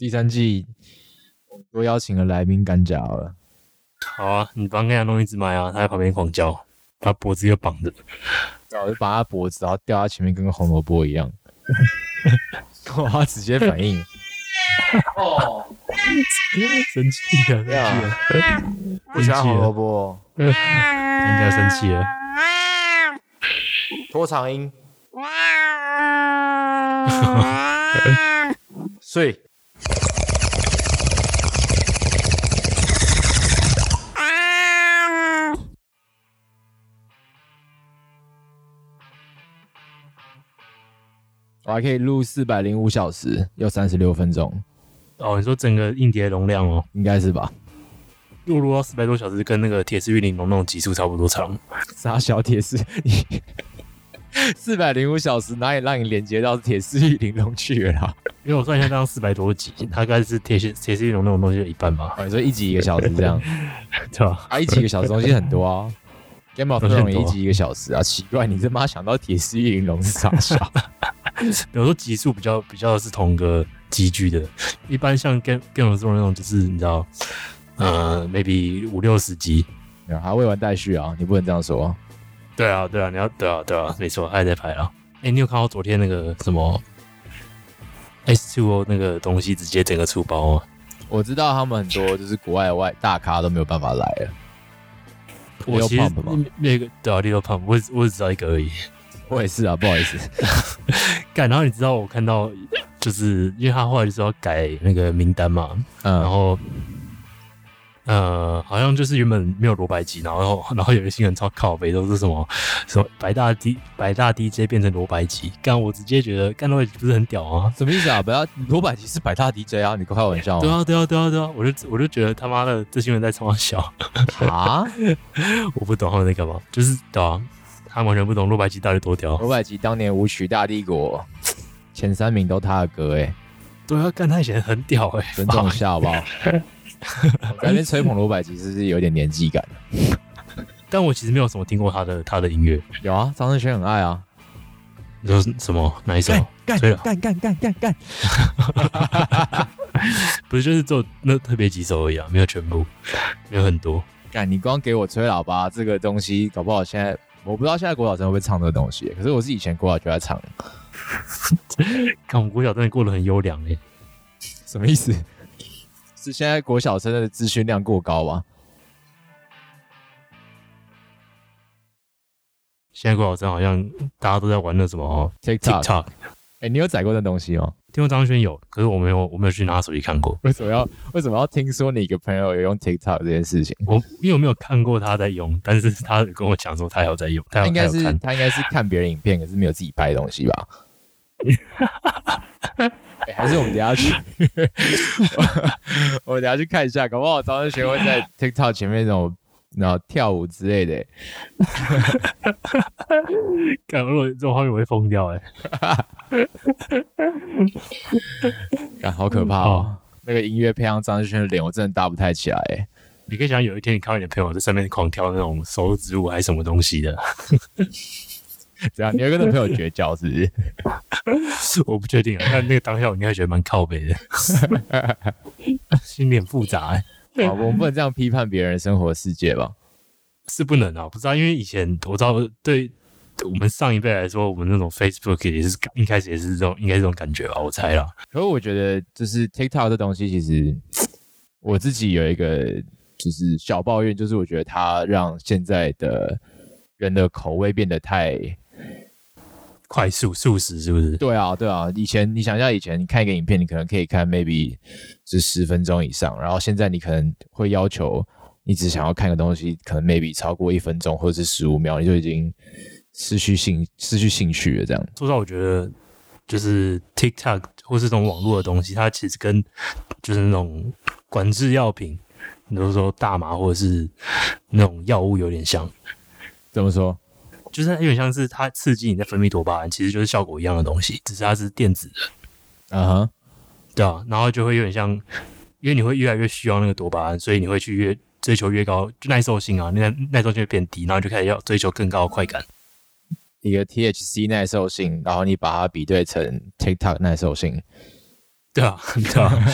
第三季多邀请了来宾干家了。好啊，你帮他弄一只麦啊，他在旁边狂叫，他脖子又绑着。然后就把他脖子，然后吊他前面，跟个红萝卜一样。哇，他直接反应。哦，生气了，生气了，不喜欢红萝卜，人家生气了。拖长音。睡。我还可以录四百零五小时，要三十六分钟。哦，你说整个硬碟容量哦，应该是吧？录录到四百多小时，跟那个铁丝玉玲珑那种集数差不多长。啥小铁丝？你 四百零五小时哪里让你连接到铁丝玉玲珑去了？因为我算一下，这样四百多集，大概是铁丝铁丝玉玲珑那种东西的一半吧。你说一集一个小时这样，对吧？啊，一集一个小时东西很多啊。Game of Thrones 一集一个小时啊，奇怪，你他妈想到铁丝玉玲珑是啥笑？有时候集数比较比较是同个集聚的，一般像 Game Game of Thrones 那种，就是你知道，呃，maybe 五六十集，还未完待续啊，你不能这样说。对啊，对啊，你要对啊，对啊，没错，还在拍啊。哎，你有看到昨天那个什么 S Two O 那个东西直接整个出包吗？我知道他们很多就是国外外大咖都没有办法来了。我其实那个对啊，Little Pump，我我只知道一个而已。我也是啊，不好意思。干，然后你知道我看到，就是因为他后来就是要改那个名单嘛，嗯，然后，呃，好像就是原本没有罗百吉，然后然后有一些人超靠北，都是什么什么白大 D 白大 DJ 变成罗百吉，干我直接觉得干罗百吉不是很屌啊？什么意思啊？不要罗百吉是白大 DJ 啊？你开玩笑？对啊对啊对啊对啊！我就我就觉得他妈的这新人在冲我笑啊！我不懂他们在干嘛，就是对啊。他完全不懂罗百吉到底多屌。罗百吉当年舞曲大帝国前三名都他的歌哎，对啊，干他以前很屌哎，尊重一下好不好？改天吹捧罗百吉是不是有点年纪感？但我其实没有什么听过他的他的音乐。有啊，张震轩很爱啊。你说什么？哪一首？干干干干干干！不是，就是做那特别几首而已啊，没有全部，没有很多。干，你光给我吹喇叭这个东西，搞不好现在。我不知道现在国小生会不会唱这个东西，可是我是以前国小就在唱。看我们国小真的过得很优良哎，什么意思？是现在国小生的资讯量过高吗？现在国小生好像大家都在玩那什么 TikTok。哎，你有载过那东西吗？听说张轩有，可是我没有，我没有去拿手机看过。为什么要为什么要听说你一个朋友有用 TikTok 这件事情？我因为我没有看过他在用，但是他跟我讲说他有在用。他应该是他应该是看别人影片，可是没有自己拍东西吧？还是我们等下去，我等下去看一下，搞不好张轩会在 TikTok 前面那种。然后跳舞之类的，感觉这种画面我会疯掉哎！感好可怕哦！那个音乐配上张志轩的脸，我真的搭不太起来哎！你可以想有一天你看到你的朋友在上面狂跳那种手指舞还是什么东西的，这样你要跟那朋友绝交是不是？我不确定啊，但那个当下我应该觉得蛮靠北的，心里很复杂哎。啊，我们不能这样批判别人生活世界吧？是不能啊，不知道，因为以前我知道，对我们上一辈来说，我们那种 Facebook 也是一开始也是这种，应该这种感觉吧？我猜啦。可是我觉得，就是 TikTok 这东西，其实我自己有一个就是小抱怨，就是我觉得它让现在的人的口味变得太。快速速食是不是？对啊，对啊。以前你想一下，以前你看一个影片，你可能可以看 maybe 是十分钟以上，然后现在你可能会要求你只想要看个东西，可能 maybe 超过一分钟或者是十五秒，你就已经失去兴失去兴趣了。这样。说实话，我觉得就是 TikTok 或是这种网络的东西，它其实跟就是那种管制药品，比如说大麻或者是那种药物有点像。怎么说？就是有点像是它刺激你在分泌多巴胺，其实就是效果一样的东西，只是它是电子的。啊哈，对啊，然后就会有点像，因为你会越来越需要那个多巴胺，所以你会去越追求越高，就耐受性啊，那耐受性会变低，然后就开始要追求更高的快感。一个 THC 耐受性，然后你把它比对成 TikTok 耐受性，对对啊，对啊，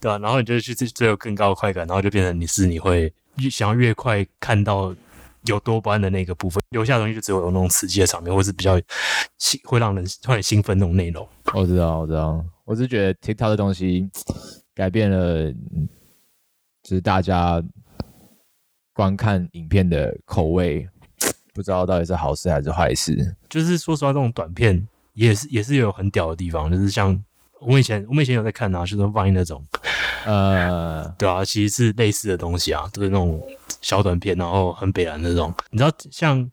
对啊，然后你就去追追求更高的快感，然后就变成你是你会越想要越快看到有多巴胺的那个部分，留下的东西就只有有那种刺激的场面，或是比较兴会让人会很兴奋那种内容。我知道，我知道，我是觉得 TikTok 的东西改变了，就是大家观看影片的口味，不知道到底是好事还是坏事。就是说实话，这种短片也是也是有很屌的地方，就是像我们以前我们以前有在看啊，就是放映那种，呃，对啊，其实是类似的东西啊，都是那种小短片，然后很北蓝那种。你知道像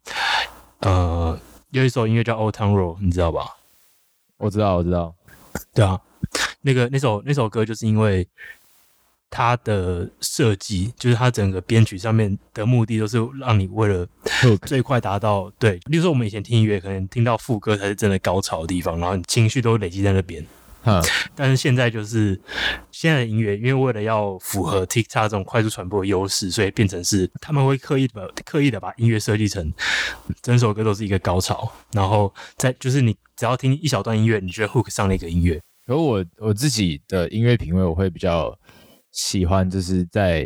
呃有一首音乐叫《Old Town Road》，你知道吧？我知道，我知道，对啊，那个那首那首歌就是因为它的设计，就是它整个编曲上面的目的都是让你为了最快达到对，例如说我们以前听音乐，可能听到副歌才是真的高潮的地方，然后你情绪都累积在那边。哼，但是现在就是现在的音乐，因为为了要符合 TikTok 这种快速传播的优势，所以变成是他们会刻意的刻意的把音乐设计成整首歌都是一个高潮，然后再就是你只要听一小段音乐，你觉得 hook 上了一个音乐，而我我自己的音乐品味，我会比较喜欢，就是在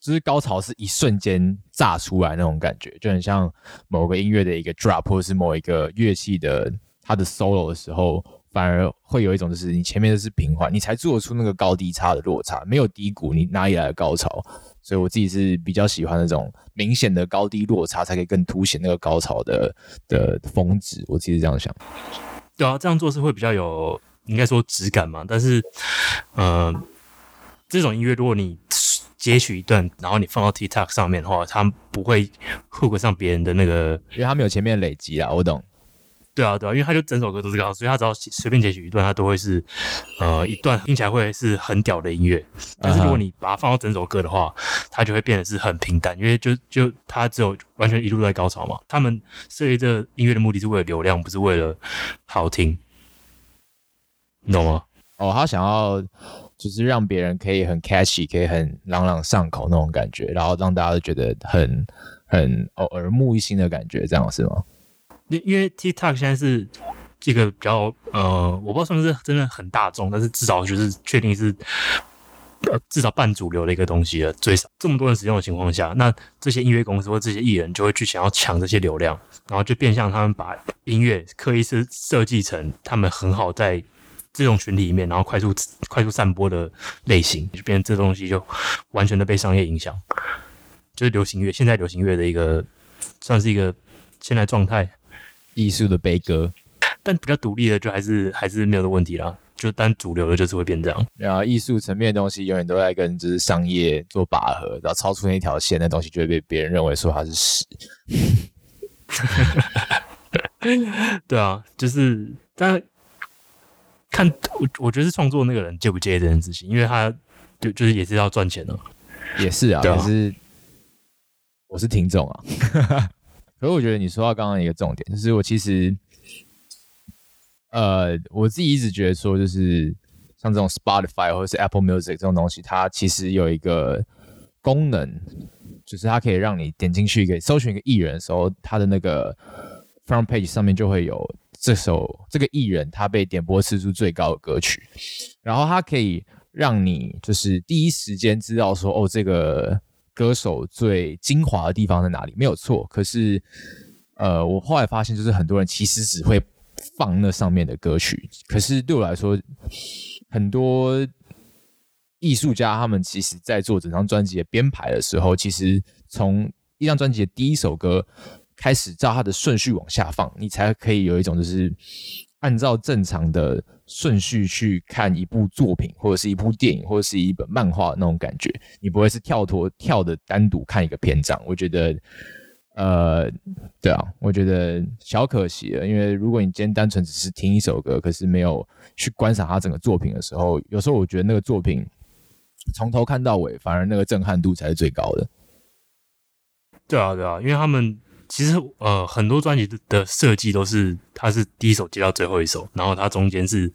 就是高潮是一瞬间炸出来那种感觉，就很像某个音乐的一个 drop，或者是某一个乐器的它的 solo 的时候，反而会有一种就是你前面的是平缓，你才做得出那个高低差的落差，没有低谷，你哪里来的高潮？所以我自己是比较喜欢那种明显的高低落差，才可以更凸显那个高潮的的峰值。我自己是这样想。对啊，这样做是会比较有应该说质感嘛，但是呃，这种音乐如果你截取一段，然后你放到 TikTok 上面的话，它不会 hook 上别人的那个因为它没有前面累积啊，我懂。对啊，对啊，因为他就整首歌都是高，所以他只要随便截取一段，他都会是呃一段听起来会是很屌的音乐。但是如果你把它放到整首歌的话，它就会变得是很平淡，因为就就它只有完全一路在高潮嘛。他们设计这音乐的目的是为了流量，不是为了好听，你懂吗？哦，他想要就是让别人可以很 catchy，可以很朗朗上口那种感觉，然后让大家都觉得很很哦耳目一新的感觉，这样是吗？因为 TikTok 现在是这个比较呃，我不知道是不是真的很大众，但是至少就是确定是呃至少半主流的一个东西了。最少这么多人使用的情况下，那这些音乐公司或这些艺人就会去想要抢这些流量，然后就变相他们把音乐刻意是设计成他们很好在这种群体里面，然后快速快速散播的类型，就变成这东西就完全的被商业影响，就是流行乐现在流行乐的一个算是一个现在状态。艺术的悲歌，但比较独立的就还是还是没有的问题啦。就单主流的，就是会变这样。然后艺术层面的东西永远都在跟就是商业做拔河，然后超出那条线，那东西就会被别人认为说它是屎。对啊，就是但看我我觉得是创作那个人介不介意这件事情，因为他就就是也是要赚钱的，也是啊可是我是听众啊。可是我觉得你说到刚刚一个重点，就是我其实，呃，我自己一直觉得说，就是像这种 Spotify 或者是 Apple Music 这种东西，它其实有一个功能，就是它可以让你点进去一个搜寻一个艺人的时候，它的那个 front page 上面就会有这首这个艺人他被点播次数最高的歌曲，然后它可以让你就是第一时间知道说，哦，这个歌手最精华的地方在哪里，没有错。可是，呃，我后来发现，就是很多人其实只会放那上面的歌曲，可是对我来说，很多艺术家他们其实在做整张专辑的编排的时候，其实从一张专辑的第一首歌开始，照它的顺序往下放，你才可以有一种就是按照正常的顺序去看一部作品，或者是一部电影，或者是一本漫画那种感觉，你不会是跳脱跳的单独看一个篇章。我觉得，呃，对啊，我觉得小可惜了，因为如果你今天单纯只是听一首歌，可是没有去观赏它整个作品的时候，有时候我觉得那个作品从头看到尾，反而那个震撼度才是最高的。对啊，对啊，因为他们其实呃很多专辑的的设计都是，它是第一首接到最后一首，然后它中间是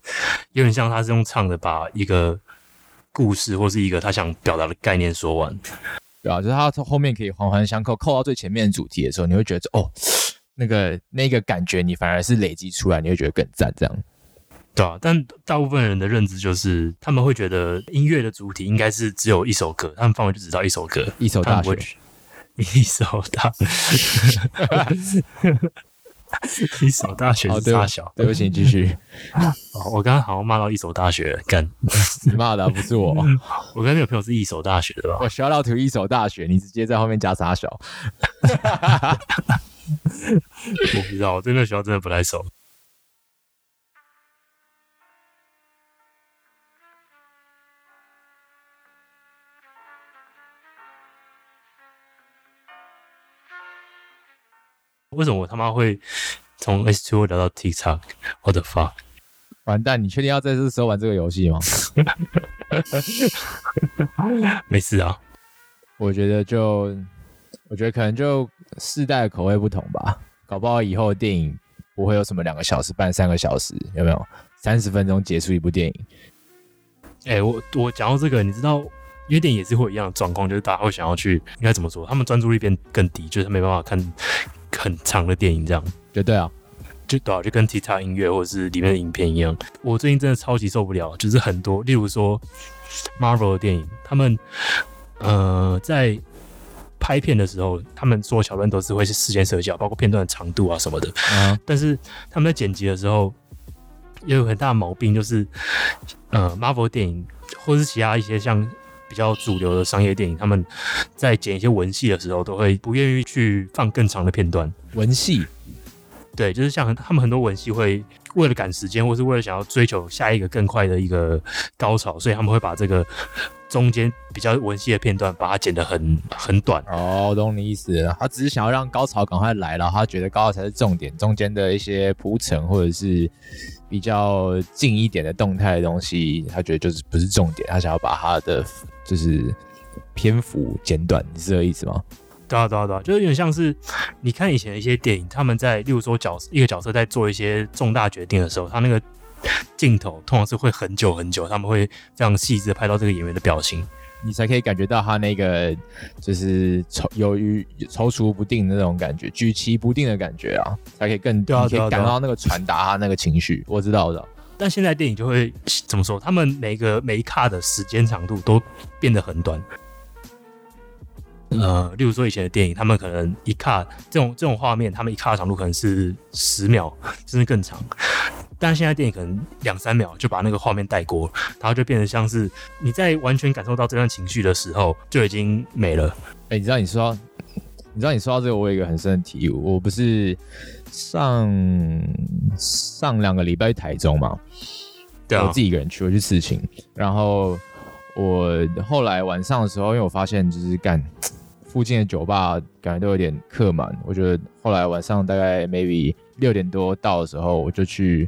有点像他是用唱的把一个故事或是一个他想表达的概念说完。对啊，就是他从后面可以环环相扣，扣到最前面的主题的时候，你会觉得哦，那个那个感觉你反而是累积出来，你会觉得更赞。这样，对啊，但大部分人的认知就是，他们会觉得音乐的主体应该是只有一首歌，他们范围就只到一首歌，一首大学一手大，一手大学好，对不是大小。对不起，你继续。哦我刚刚好像骂到一所大学，干！你骂的不是我，我跟那个朋友是一所大学的吧？我学到图一所大学，你直接在后面加傻小。我不知道，我对那学校真的不太熟。为什么我他妈会从 S Two 聊到 TikTok？What the fuck？完蛋，你确定要在这时候玩这个游戏吗？没事啊，我觉得就，我觉得可能就世代的口味不同吧，搞不好以后的电影不会有什么两个小时半、三个小时，有没有？三十分钟结束一部电影，哎、我我讲到这个，你知道，因为电影也是会有一样的状况，就是大家会想要去，应该怎么说？他们专注力变更低，就是没办法看很长的电影，这样绝对啊，就对啊，就跟 TikTok 音乐或者是里面的影片一样。我最近真的超级受不了，就是很多，例如说 Marvel 的电影，他们呃在拍片的时候，他们所有桥段都是会是事先设计好，包括片段的长度啊什么的。啊，但是他们在剪辑的时候，也有很大的毛病，就是呃，Marvel 电影或是其他一些像比较主流的商业电影，他们在剪一些文戏的时候，都会不愿意去放更长的片段。文戏对，就是像他们很多文戏会为了赶时间，或是为了想要追求下一个更快的一个高潮，所以他们会把这个中间比较文戏的片段把它剪得很很短。哦，懂你意思了。他只是想要让高潮赶快来，然后他觉得高潮才是重点，中间的一些铺陈或者是比较近一点的动态的东西，他觉得就是不是重点，他想要把他的就是篇幅简短，你是这个意思吗？对啊，对啊，对啊，就是有点像是你看以前的一些电影，他们在例如说角一个角色在做一些重大决定的时候，他那个镜头通常是会很久很久，他们会非常细致的拍到这个演员的表情。你才可以感觉到他那个就是踌犹豫、踌躇不定的那种感觉，举棋不定的感觉啊，才可以更对啊你可以感到那个传达他那个情绪。我知道，我知道。但现在电影就会怎么说？他们每个每一卡的时间长度都变得很短。呃，例如说以前的电影，他们可能一卡这种这种画面，他们一卡的长度可能是十秒，甚至更长。但现在电影可能两三秒就把那个画面带过，然后就变得像是你在完全感受到这段情绪的时候就已经没了。哎、你知道你说到，你知道你说到这个，我有一个很深的体悟。我不是上上两个礼拜去台中嘛，对啊我自，己一个人去，我去刺青，然后我后来晚上的时候，因为我发现就是干附近的酒吧感觉都有点客满，我觉得后来晚上大概 maybe 六点多到的时候，我就去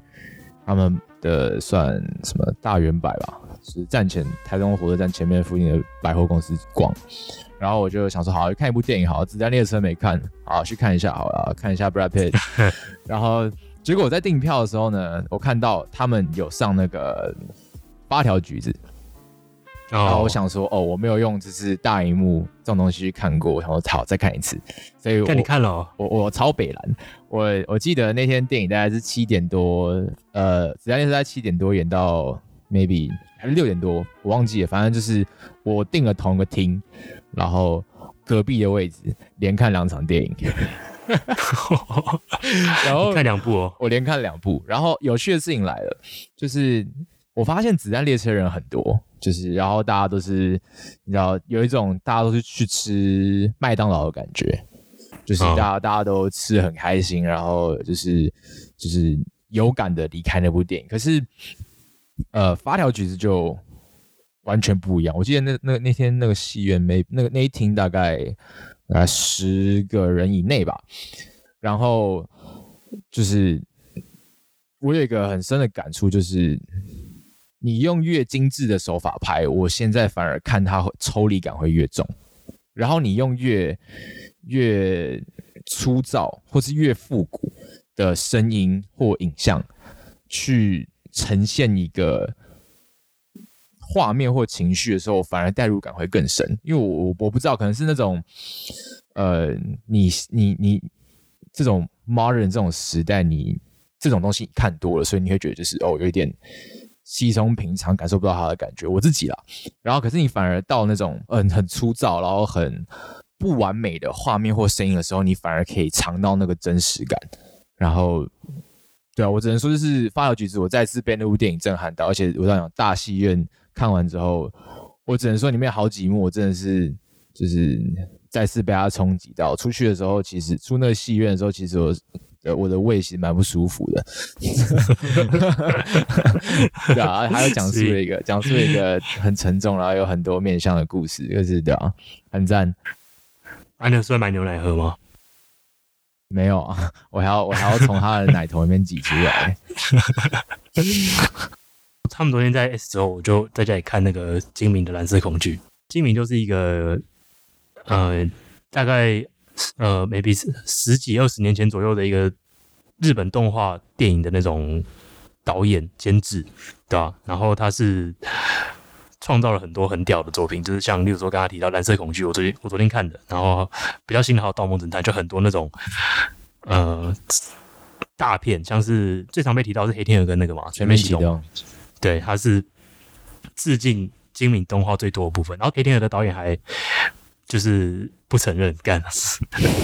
他们的算什么大圆百吧，是站前台中火车站前面附近的百货公司逛。然后我就想说，好，看一部电影好，子弹列车没看，好去看一下好了，看一下 Brad Pitt。然后结果我在订票的时候呢，我看到他们有上那个八条橘子，然后哦。我，想说，哦，我没有用就是大荧幕这种东西去看过，我想说好再看一次，所以我看你看了哦、我我超北蓝，我我记得那天电影大概是七点多，呃，子弹列车在七点多演到 maybe 还是六点多，我忘记了，反正就是我订了同一个厅，然后隔壁的位置连看两场电影，然后看两部哦。我连看两部，然后有趣的事情来了，就是我发现子弹列车人很多，就是然后大家都是你知道有一种大家都是去吃麦当劳的感觉，就是哦大家、大家都吃的很开心，然后就是就是有感的离开那部电影。可是呃，发条橘子就完全不一样。我记得那那那天那个戏院没那个那一厅大概大概十个人以内吧，然后就是我有一个很深的感触，就是你用越精致的手法拍，我现在反而看它抽离感会越重，然后你用越越粗糙或是越复古的声音或影像去呈现一个画面或情绪的时候，反而代入感会更深。因为我我不知道，可能是那种呃，你你你这种 modern 这种时代，你这种东西你看多了，所以你会觉得就是哦，有一点稀松平常，感受不到它的感觉。我自己啦，然后可是你反而到那种嗯很粗糙，然后很不完美的画面或声音的时候，你反而可以尝到那个真实感。然后，对啊，我只能说就是《发条橘子》，我再次被那部电影震撼到，而且我在讲大戏院看完之后，我只能说里面好几幕我真的是就是再次被它冲击到。出去的时候，其实出那个戏院的时候，其实我呃我的胃其实蛮不舒服的。对啊，还有讲述了一个讲述了一个很沉重，然后有很多面向的故事，就是对啊，很赞。啊，你有出来买牛奶喝吗？没有啊，我还要我还要从他的奶头里面挤出来。他们昨天在 S 之后，我就在家里看那个精明的蓝色恐惧。精明就是一个呃，大概呃，maybe 十几二十年前左右的一个日本动画电影的那种导演监制，对吧？然后他是创造了很多很屌的作品，就是像例如说刚刚提到蓝色恐惧，我昨天我昨天看的，然后比较新的还有盗梦侦探，就很多那种呃大片，像是最常被提到是黑天鹅跟那个嘛全面启动。对，他是致敬精明动画最多的部分。然后《黑天鹅》的导演还就是不承认干，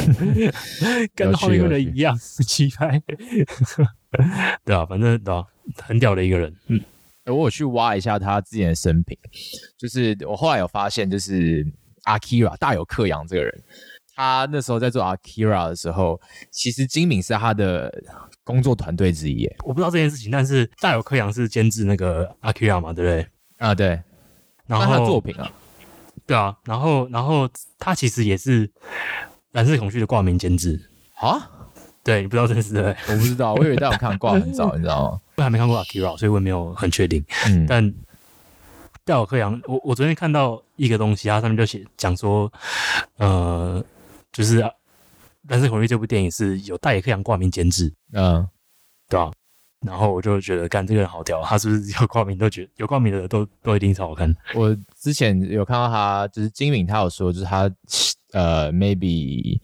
跟后面的人一样气派，对啊，反正对吧？很屌的一个人。嗯，我有去挖一下他之前的生平，就是我后来有发现，就是阿 Kira 大有克洋这个人，他那时候在做阿 Kira 的时候，其实金敏是他的。工作团队之一，我不知道这件事情，但是大有克洋是监制那个阿 Kira 嘛，对不对？啊，对。然后他的作品啊，对啊，然后然后他其实也是蓝色恐惧的挂名监制啊。对你不知道这件事对？我不知道，我以为大有看挂很早，你知道吗？我还没看过阿 Kira，所以我也没有很确定。嗯，但戴尔克洋，我我昨天看到一个东西，它上面就写讲说，呃，就是。蓝色恐惧这部电影是有戴尔克洋挂名监制，嗯，对吧？然后我就觉得，干这个人好屌，他是不是有挂名都觉得有挂名的都都一定超好看。我之前有看到他，就是金敏，他有说，就是他呃，maybe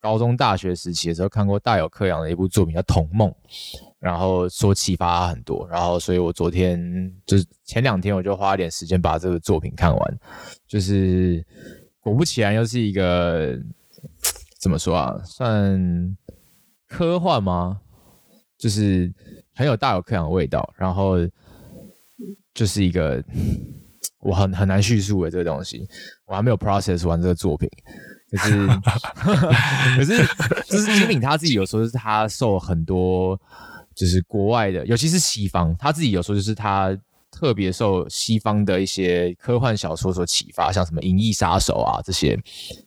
高中大学时期的时候看过大有克洋的一部作品叫《童梦》，然后说启发他很多。然后，所以我昨天就是前两天我就花一点时间把这个作品看完，就是果不其然又是一个。怎么说啊？算科幻吗？就是很有大有克洋的味道，然后就是一个 我很很难叙述的这个东西，我还没有 process 完这个作品。可是 可是就是金敏他自己有时候是他受很多就是国外的，尤其是西方，他自己有时候就是他特别受西方的一些科幻小说所启发，像什么《银翼杀手》啊这些。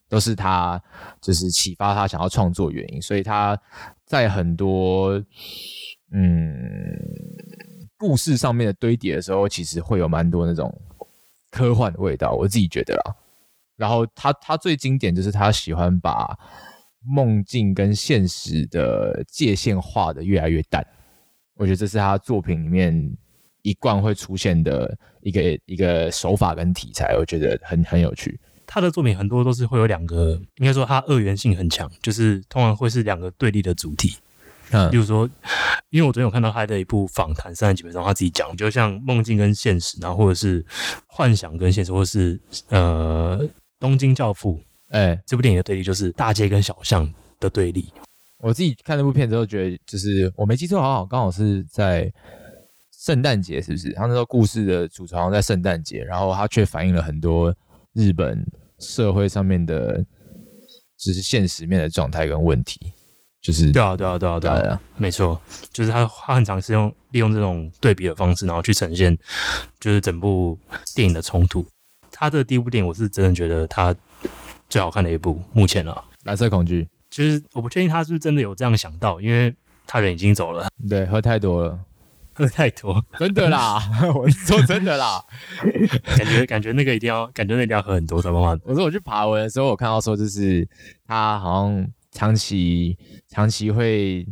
都是他，就是启发他想要创作原因，所以他在很多嗯故事上面的堆叠的时候，其实会有蛮多那种科幻的味道，我自己觉得啦。然后他他最经典就是他喜欢把梦境跟现实的界限画的越来越淡，我觉得这是他作品里面一贯会出现的一个一个手法跟题材，我觉得很很有趣。他的作品很多都是会有两个，应该说他二元性很强，就是通常会是两个对立的主题。嗯，比如说，因为我昨天有看到他的一部访谈，三十几分钟，他自己讲，就像梦境跟现实，然后或者是幻想跟现实，或者是呃《东京教父》哎，这部电影的对立就是大街跟小巷的对立。我自己看那部片之后，觉得就是我没记错，好好刚好是在圣诞节，是不是？他那时候故事的主好像在圣诞节，然后他却反映了很多日本。社会上面的，只是现实面的状态跟问题，就是对啊，对啊，对啊，对啊，没错，就是他他很常是用利用这种对比的方式，然后去呈现，就是整部电影的冲突。他的第一部电影，我是真的觉得他最好看的一部，目前啊，蓝色恐惧。其实我不确定他是不是真的有这样想到，因为他人已经走了，对，喝太多了。喝太多，真的啦！我说真的啦，感觉感觉那个一定要，感觉那一定要喝很多才办法。我说我去爬文的时候，我看到说就是他好像长期长期会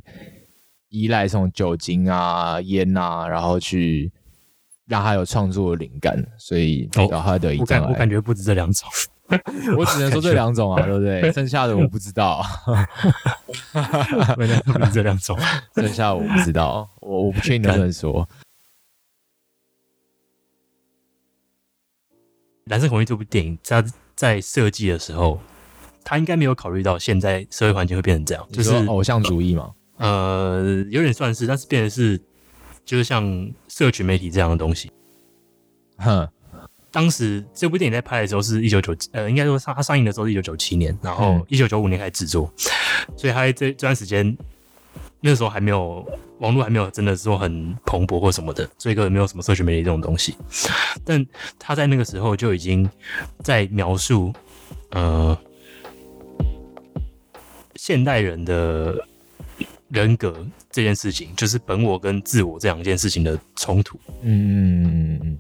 依赖这种酒精啊、烟啊，然后去让他有创作灵感，所以然后他的一我感 我感觉不止这两种，我只能说这两种啊，对不对？剩下的我不知道，原来不是这两种。剩下的我不知道，我我不确定能不能说。《蓝色恐惧》这部电影，它在设计的时候，他应该没有考虑到现在社会环境会变成这样，就是偶像主义嘛。呃，有点算是，但是变的是，就是像社群媒体这样的东西。哼，当时这部电影在拍的时候是一九九，呃，应该说上它上映的时候是一九九七年，然后一九九五年开始制作，所以它这这段时间。那时候还没有网络，还没有真的说很蓬勃或什么的，所以根本没有什么社群媒体这种东西。但他在那个时候就已经在描述，呃，现代人的人格这件事情，就是本我跟自我这两件事情的冲突。嗯嗯嗯嗯，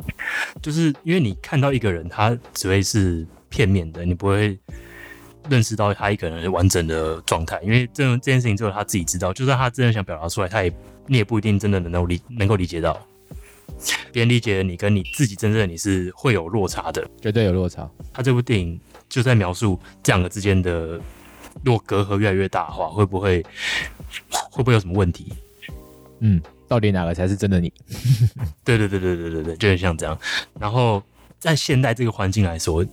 就是因为你看到一个人，他只会是片面的，你不会。认识到他一个人完整的状态，因为这这件事情只有他自己知道。就算他真的想表达出来，他也你也不一定真的能够理能够理解到。别人理解你跟你自己真正的你是会有落差的，绝对有落差。他这部电影就在描述这两个之间的，如果隔阂越来越大的话，会不会会不会有什么问题？嗯，到底哪个才是真的你？对对对对对对对，就是像这样。然后在现代这个环境来说。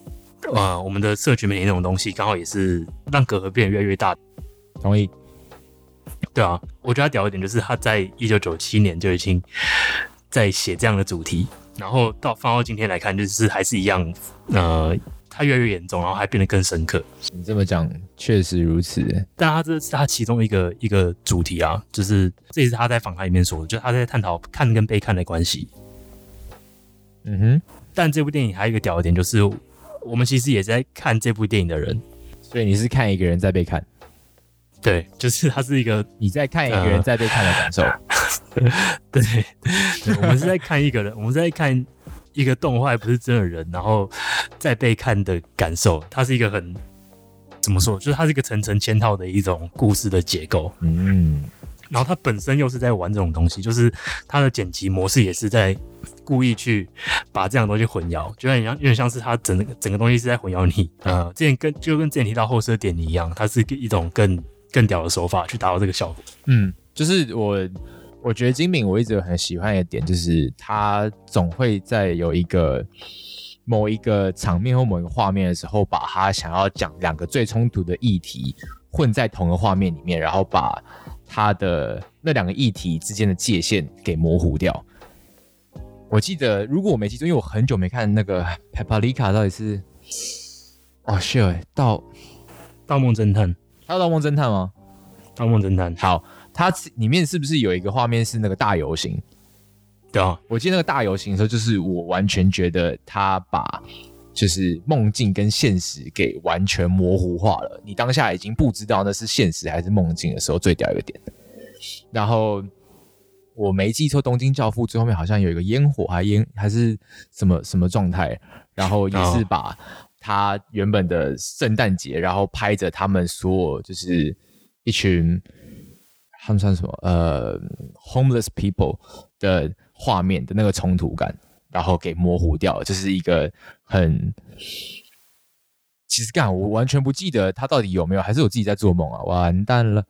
呃，我们的社群媒体那种东西，刚好也是让隔阂变得越来越大。同意。对啊，我觉得他屌一点，就是他在一九九七年就已经在写这样的主题，然后到放到今天来看，就是还是一样。呃，他越来越严重，然后还变得更深刻。你这么讲，确实如此。但他这是他其中一个一个主题啊，就是这也是他在访谈里面说的，就是他在探讨看跟被看的关系。嗯哼。但这部电影还有一个屌的点，就是。我们其实也在看这部电影的人，所以你是看一个人在被看，对，就是他是一个 你在看一个人在被看的感受，对，我们是在看一个人，我们在看一个动画，不是真的人，然后在被看的感受，它是一个很怎么说，就是它是一个层层嵌套的一种故事的结构，嗯。然后它本身又是在玩这种东西，就是它的剪辑模式也是在故意去把这样东西混淆，就有点像有点像是它整个整个东西是在混淆你。呃，之前跟就跟之前提到后设点一样，它是一种更更屌的手法去达到这个效果。嗯，就是我我觉得金敏我一直很喜欢一点，就是他总会在有一个某一个场面或某一个画面的时候，把他想要讲两个最冲突的议题混在同一个画面里面，然后把。他的那两个议题之间的界限给模糊掉。我记得，如果我没记错，因为我很久没看那个《Paprika》，到底是哦，sure，盗盗梦侦探，还有盗梦侦探吗？盗梦侦探，好，它里面是不是有一个画面是那个大游行？对啊，我记得那个大游行的时候，就是我完全觉得他把就是梦境跟现实给完全模糊化了。你当下已经不知道那是现实还是梦境的时候，最屌一个点。然后我没记错，《东京教父》最后面好像有一个烟火，还烟还是什么什么状态。然后也是把他原本的圣诞节，然后拍着他们所有就是一群他们算什么呃 homeless people 的画面的那个冲突感。然后给模糊掉，这是一个很……其实干我完全不记得他到底有没有，还是我自己在做梦啊？完蛋了！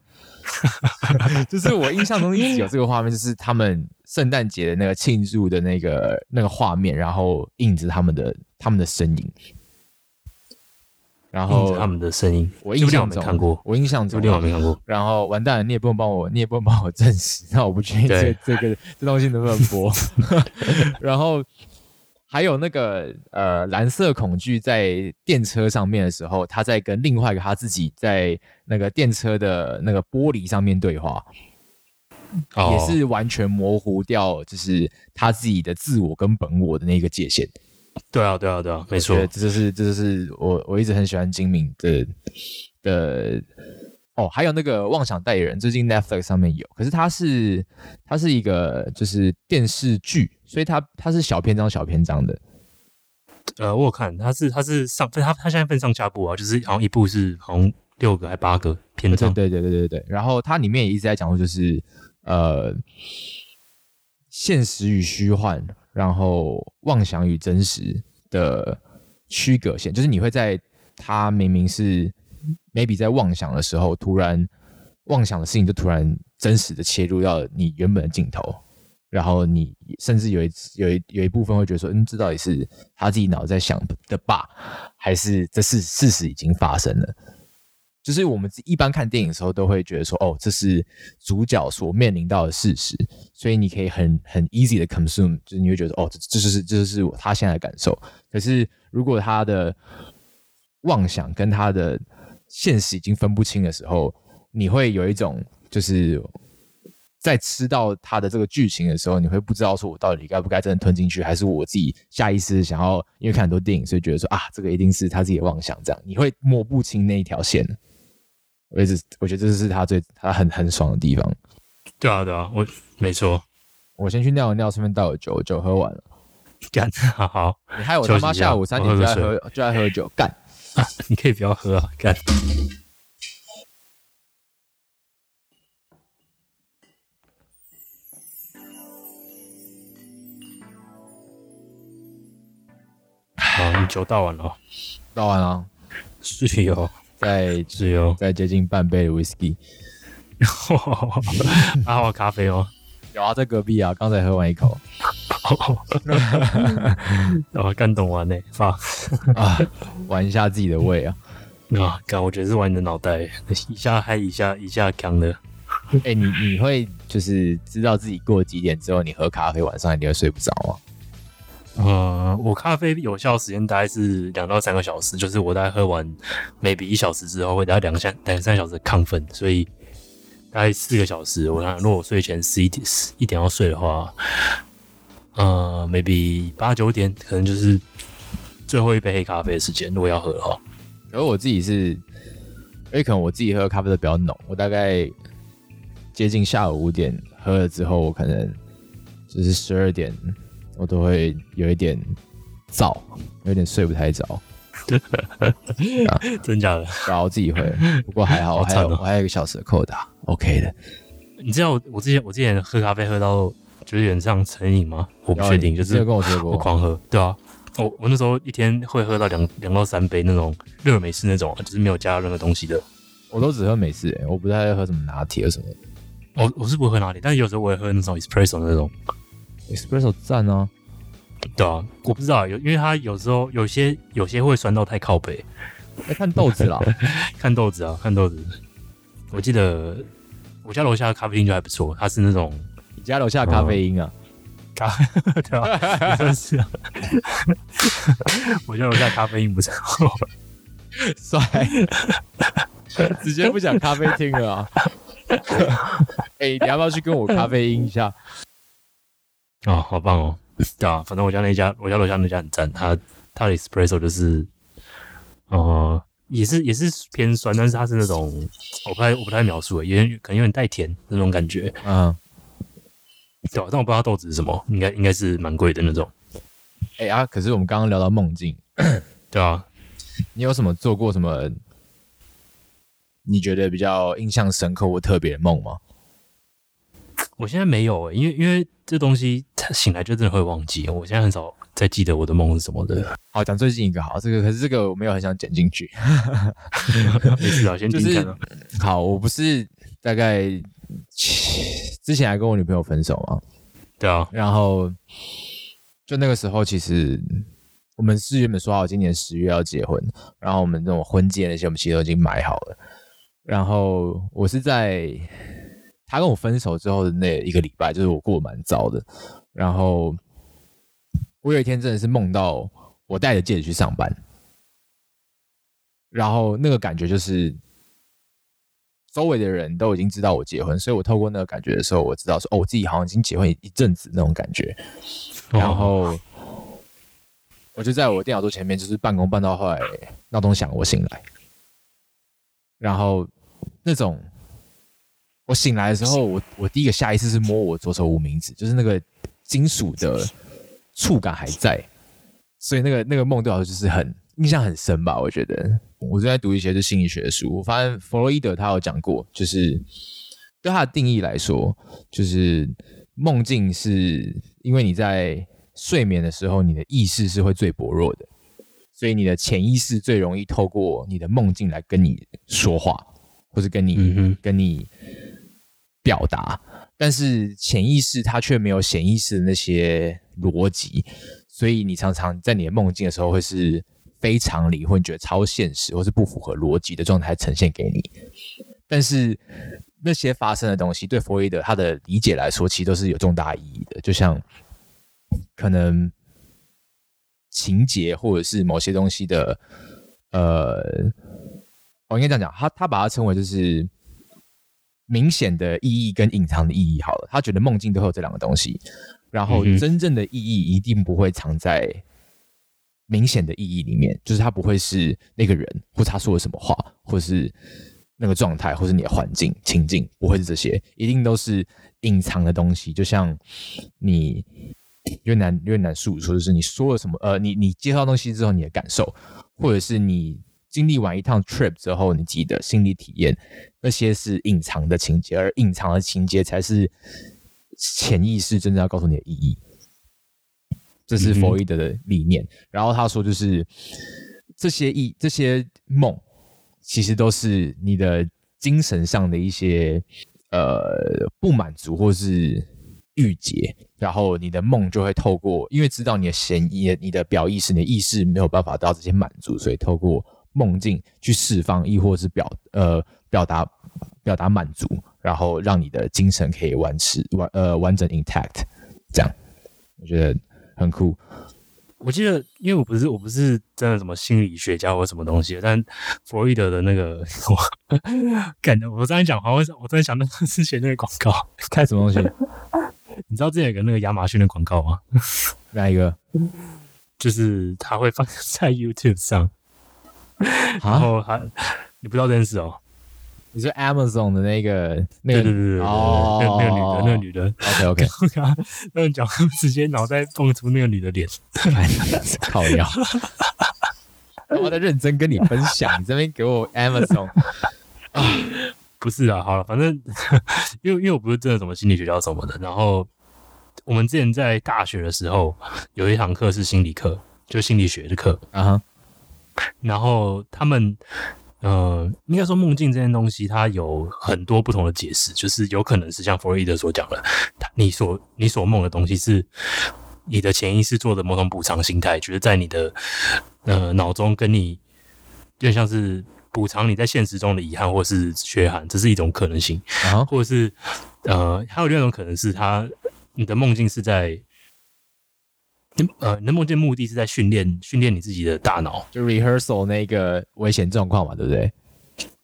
就是我印象中一直有这个画面，就是他们圣诞节的那个庆祝的那个那个画面，然后印着他们的他们的身影。然后他们的声音，我印象没看过，我印象中我没看过。然后完蛋了，你也不能帮我，你也不能帮我证实，那我不确定这 这个这东西能不能播。然后还有那个呃蓝色恐惧在电车上面的时候，他在跟另外一个他自己在那个电车的那个玻璃上面对话，也是完全模糊掉，就是他自己的自我跟本我的那个界限。对啊，对啊，对啊，没错，这就是这就是我我一直很喜欢金敏的的哦，还有那个妄想代言人，最近 Netflix 上面有，可是它是它是一个就是电视剧，所以它它是小篇章小篇章的。呃，我有看，它是它是上它它现在分上下部啊，就是好像一部是好像六个还八个篇章，对对对对对对。然后它里面也一直在讲说，就是呃现实与虚幻。然后妄想与真实的区隔线，就是你会在他明明是 maybe 在妄想的时候，突然妄想的事情就突然真实的切入到你原本的镜头，然后你甚至有一有一有一部分会觉得说，嗯，这到底是他自己脑子在想的吧，还是这事事实已经发生了？就是我们一般看电影的时候，都会觉得说，哦，这是主角所面临到的事实，所以你可以很很 easy 的 consume，就是你会觉得，哦，这就是这就是我他现在的感受。可是如果他的妄想跟他的现实已经分不清的时候，你会有一种就是在吃到他的这个剧情的时候，你会不知道说我到底该不该真的吞进去，还是我自己下意识想要因为看很多电影，所以觉得说啊，这个一定是他自己的妄想，这样你会摸不清那一条线。我一直我觉得这是他最他很很爽的地方。对啊，对啊，我没错。我先去尿个尿，顺便倒个酒，酒喝完了。干，好好。你害我他妈下午三点就在喝就在喝酒，干。你可以不要喝啊，干。好，你酒倒完了。倒完了。是有。在只有在接近半杯的 whisky，阿华咖啡哦，有啊，在隔壁啊，刚才喝完一口，哦，刚懂完呢，放 啊，玩一下自己的胃啊，啊，刚我觉得是玩你的脑袋，一下嗨一下一下扛的，哎，你你会就是知道自己过几点之后，你喝咖啡晚上一定会睡不着吗？呃，我咖啡有效时间大概是两到三个小时，就是我大概喝完，maybe 一小时之后会大概两三两三小时亢奋，所以大概四个小时。我想如果我睡前十一点一点要睡的话，呃，maybe 八九点可能就是最后一杯黑咖啡的时间，如果要喝的话。而我自己是，因为可能我自己喝咖啡都比较浓，我大概接近下午五点喝了之后，我可能就是十二点。我都会有一点燥，有点睡不太着。真假的？然后自己会，不过还好，我还有我还有一个小时的扣打，OK 的。你知道我之前我之前喝咖啡喝到就是有点像成瘾吗？我不确定，就是跟我说过，我狂喝。对啊，我我那时候一天会喝到两两到三杯那种热美式那种，就是没有加任何东西的。我都只喝美式，我不太喝什么拿铁什么的。我我是不会喝拿铁，但是有时候我也喝那种 espresso 那种。Espresso 赞哦，对啊，我不知道有，因为它有时候有些有些会酸到太靠北。哎，看豆子啦，看豆子啊，看豆子。我记得我家楼下的咖啡厅就还不错，它是那种你家楼下的咖啡因啊，咖 对吧？真是啊，我家楼下咖啡因不错，帅，直接不讲咖啡厅了啊。哎，你要不要去跟我咖啡因一下？哦，好棒哦！对啊，反正我家那家，我家楼下那家很赞。他他的 espresso 就是，呃，也是也是偏酸，但是它是那种我不太我不太描述，有点可能有点带甜那种感觉。嗯，对啊，但我不知道豆子是什么，应该应该是蛮贵的那种。哎啊，可是我们刚刚聊到梦境，对啊，你有什么做过什么你觉得比较印象深刻或特别的梦吗？我现在没有，因为因为这东西他醒来就真的会忘记。我现在很少再记得我的梦是什么的。好，讲最近一个好，这个可是这个我没有很想剪进去。没事啊，先就是好。我不是大概之前还跟我女朋友分手嘛？对啊。然后就那个时候，其实我们是原本说好今年十月要结婚，然后我们这种婚戒那些，我们其实都已经买好了。然后我是在。他跟我分手之后的那一个礼拜，就是我过得蛮糟的。然后我有一天真的是梦到我戴着戒指去上班，然后那个感觉就是周围的人都已经知道我结婚，所以我透过那个感觉的时候，我知道说哦，我自己好像已经结婚一阵子那种感觉。然后我就在我电脑桌前面，就是办公办到后来闹钟响，我醒来，然后那种。我醒来的时候，我我第一个下意识是摸我左手无名指，就是那个金属的触感还在，所以那个那个梦对我就是很印象很深吧。我觉得我正在读一些就心理学的书，我发现弗洛伊德他有讲过，就是对他的定义来说，就是梦境是因为你在睡眠的时候，你的意识是会最薄弱的，所以你的潜意识最容易透过你的梦境来跟你说话，或是跟你、嗯跟你表达。但是潜意识它却没有显意识的那些逻辑，所以你常常在你的梦境的时候会是非常理，或你觉得超现实，或是不符合逻辑的状态呈现给你。但是那些发生的东西，对弗洛伊德他的理解来说，其实都是有重大意义的。就像可能情节或者是某些东西的，呃，我应该这样讲，他他把它称为就是明显的意义跟隐藏的意义。好了，他觉得梦境都会有这两个东西，然后真正的意义一定不会藏在明显的意义里面，就是他不会是那个人，或者他说了什么话，或是那个状态，或是你的环境情境，不会是这些，一定都是隐藏的东西。就像你越南越南术语说，就是你说了什么，呃，你你接受到东西之后你的感受，或者是你经历完一趟 trip 之后你自己的心理体验，那些是隐藏的情节，而隐藏的情节才是潜意识真正要告诉你的意义。这是弗洛伊德的理念。然后他说，就是这些意这些梦，其实都是你的精神上的一些呃不满足或是郁结，然后你的梦就会透过，因为知道你的潜意、你的表意识、你的意识没有办法得到这些满足，所以透过梦境去释放，亦或是表呃表达表达满足，然后让你的精神可以完持完呃完整 intact，这样我觉得很酷。我记得，因为我不是我不是真的什么心理学家或什么东西，但弗洛伊德的那个，我 感觉我刚才讲话，我我突然想到之前那个广告，看什么东西？你知道之前有个那个亚马逊的广告吗？哪一个？就是他会放在 YouTube 上，然 啊？后他你不知道这件事哦？你说 Amazon 的那个那个对对对对对，哦。那那个女的，那个女的，OK OK，那人讲，直接脑袋蹦出那个女的脸，靠腰。我在认真跟你分享，你这边给我 Amazon，不是啊，好了，反正因为因为我不是真的什么心理学家什么的，然后我们之前在大学的时候有一堂课是心理课，就是心理学的课，啊哈，然后他们呃，应该说梦境这件东西，它有很多不同的解释，就是有可能是像弗洛伊德所讲的，他你所你所梦的东西是你的潜意识做的某种补偿心态，就是在你的呃脑中跟你有点像是补偿你在现实中的遗憾或是缺憾，这是一种可能性，或者是呃，还有另一种可能是他你的梦境是在。你呃，你的梦境目的是在训练训练你自己的大脑，就 rehearsal 那个危险状况嘛，对不对？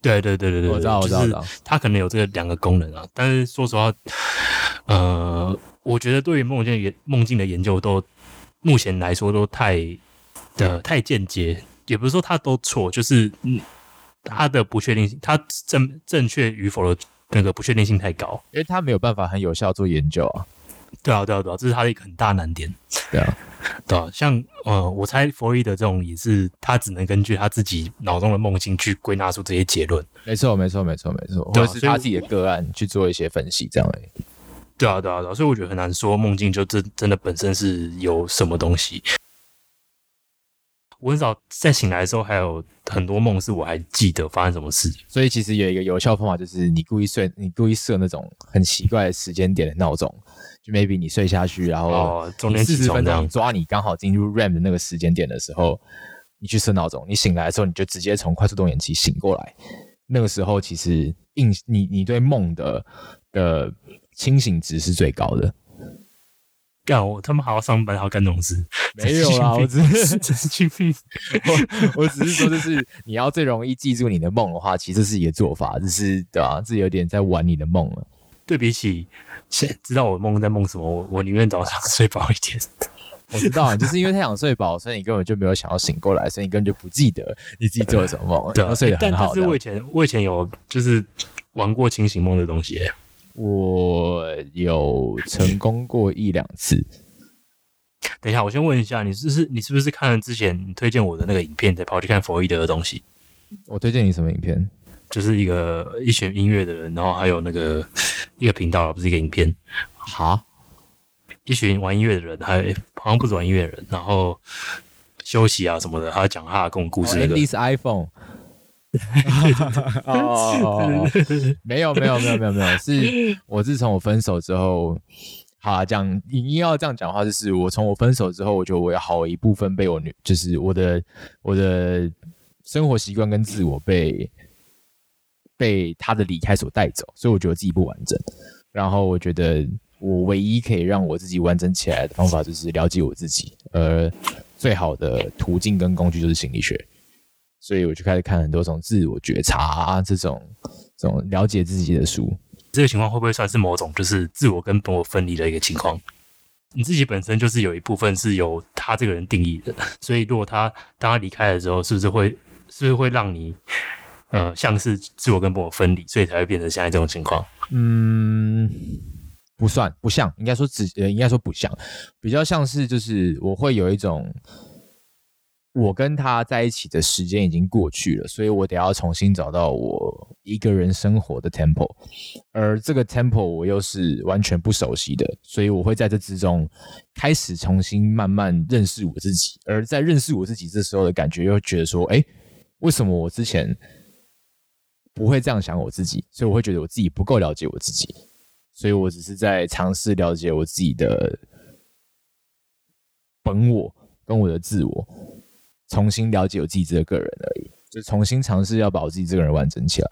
对对对对对，我知道，我知道。它可能有这个两个功能啊。但是说实话，呃，我觉得对于梦境研梦境的研究都目前来说都太的太间接，也不是说它都错，就是嗯，它的不确定性，它正正确与否的那个不确定性太高。因为它没有办法很有效做研究啊。对啊，对啊，对啊，这是他的一个很大难点。对啊，对啊，像呃，我猜弗洛伊德这种也是，他只能根据他自己脑中的梦境去归纳出这些结论。没错，没错，没错，没错，对是他自己的个案去做一些分析，这样而已。对啊，对啊，对啊，所以我觉得很难说梦境就真真的本身是有什么东西。我很少在醒来的时候，还有很多梦是我还记得发生什么事。所以其实有一个有效方法，就是你故意睡，你故意设那种很奇怪的时间点的闹钟，就 maybe 你睡下去，然后哦，中间四十分钟抓你刚好进入 REM 的那个时间点的时候，你去设闹钟，你醒来的时候你就直接从快速动眼期醒过来。那个时候其实印你你对梦的的清醒值是最高的。干我他妈还要上班，还要干这种事？没有啦，我只是神经病。我我只是说，就是你要最容易记住你的梦的话，其实这是一个做法，只是对吧、这有点在玩你的梦了。对比起现知道我梦在梦什么，我我宁愿早上 睡饱一点。我知道，就是因为太想睡饱，所以你根本就没有想要醒过来，所以你根本就不记得你自己做了什么梦，对啊然后，睡得但很好这样。但是我以前我以前有就是玩过清醒梦的东西、我有成功过一两次，等一下，我先问一下，你是不是你是不是看了之前你推荐我的那个影片，才跑去看弗洛伊德的东西？我推荐你什么影片？就是一个一群音乐的人，然后还有那个 一个频道，不是一个影片，好，一群玩音乐的人，还有好像不止玩音乐的人，然后休息啊什么的，他讲他的跟我故事那个 s iPhone。哦，没有没有没有没有没有，是我自从我分手之后，好啊，讲你要这样讲话，就是我从我分手之后，我觉得我有好一部分被我女，就是我的我的生活习惯跟自我被被他的离开所带走，所以我觉得自己不完整。然后我觉得我唯一可以让我自己完整起来的方法，就是了解我自己，而最好的途径跟工具就是心理学。所以我就开始看很多种自我觉察啊，这种这种了解自己的书。这个情况会不会算是某种就是自我跟本我分离的一个情况？你自己本身就是有一部分是由他这个人定义的，所以如果他当他离开的时候，是不是会是不是会让你呃像是自我跟本我分离，所以才会变成现在这种情况？嗯，不算，不像，应该说只呃，应该说不像，比较像是就是我会有一种。我跟他在一起的时间已经过去了，所以我得要重新找到我一个人生活的 temple，而这个 temple 我又是完全不熟悉的，所以我会在这之中开始重新慢慢认识我自己。而在认识我自己这时候的感觉，又觉得说，哎，为什么我之前不会这样想我自己？所以我会觉得我自己不够了解我自己，所以我只是在尝试了解我自己的本我跟我的自我。重新了解我自己这个个人而已，就重新尝试要把我自己这个人完整起来。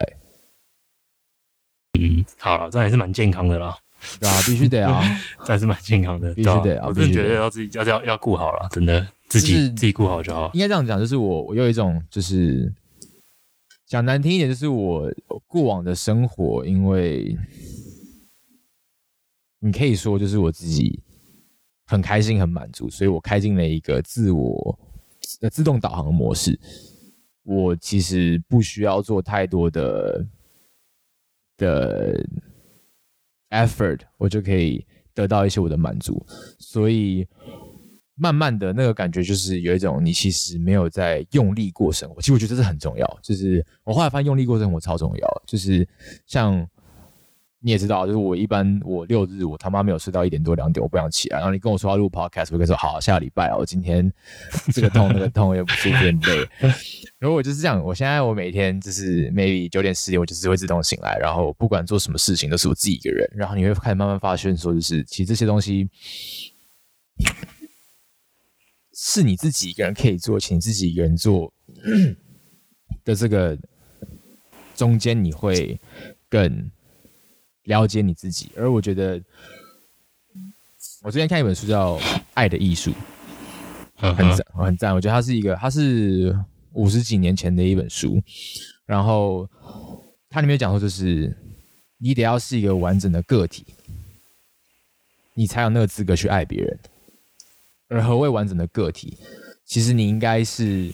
嗯，好了，这还是蛮健康的啦。对啊，必须得啊，这还是蛮健康的，必须得啊。我真的觉得要自己要要要顾好了，真的自己自己顾好就好。应该这样讲，就是我我有一种就是讲难听一点，就是我过往的生活，因为你可以说就是我自己很开心很满足，所以我开进了一个自我。的自动导航模式，我其实不需要做太多的的 effort，我就可以得到一些我的满足。所以慢慢的那个感觉就是有一种你其实没有在用力过生活。其实我觉得这是很重要，就是我后来发现用力过生活超重要，就是像。你也知道，就是我一般我六日我他妈没有睡到一点多两点，我不想起来。然后你跟我说要录 podcast，我跟你说好，下个礼拜哦，今天 这个痛那个痛又不舒服，很累。然后我就是这样，我现在我每天就是 maybe 九点十点，我就是会自动醒来，然后不管做什么事情都是我自己一个人。然后你会开始慢慢发现，说就是其实这些东西是你自己一个人可以做，请自己一个人做的这个中间，你会更。了解你自己，而我觉得，我之前看一本书叫《爱的艺术》，很赞，很赞。我觉得它是一个，它是五十几年前的一本书，然后它里面讲说，就是你得要是一个完整的个体，你才有那个资格去爱别人。而何谓完整的个体？其实你应该是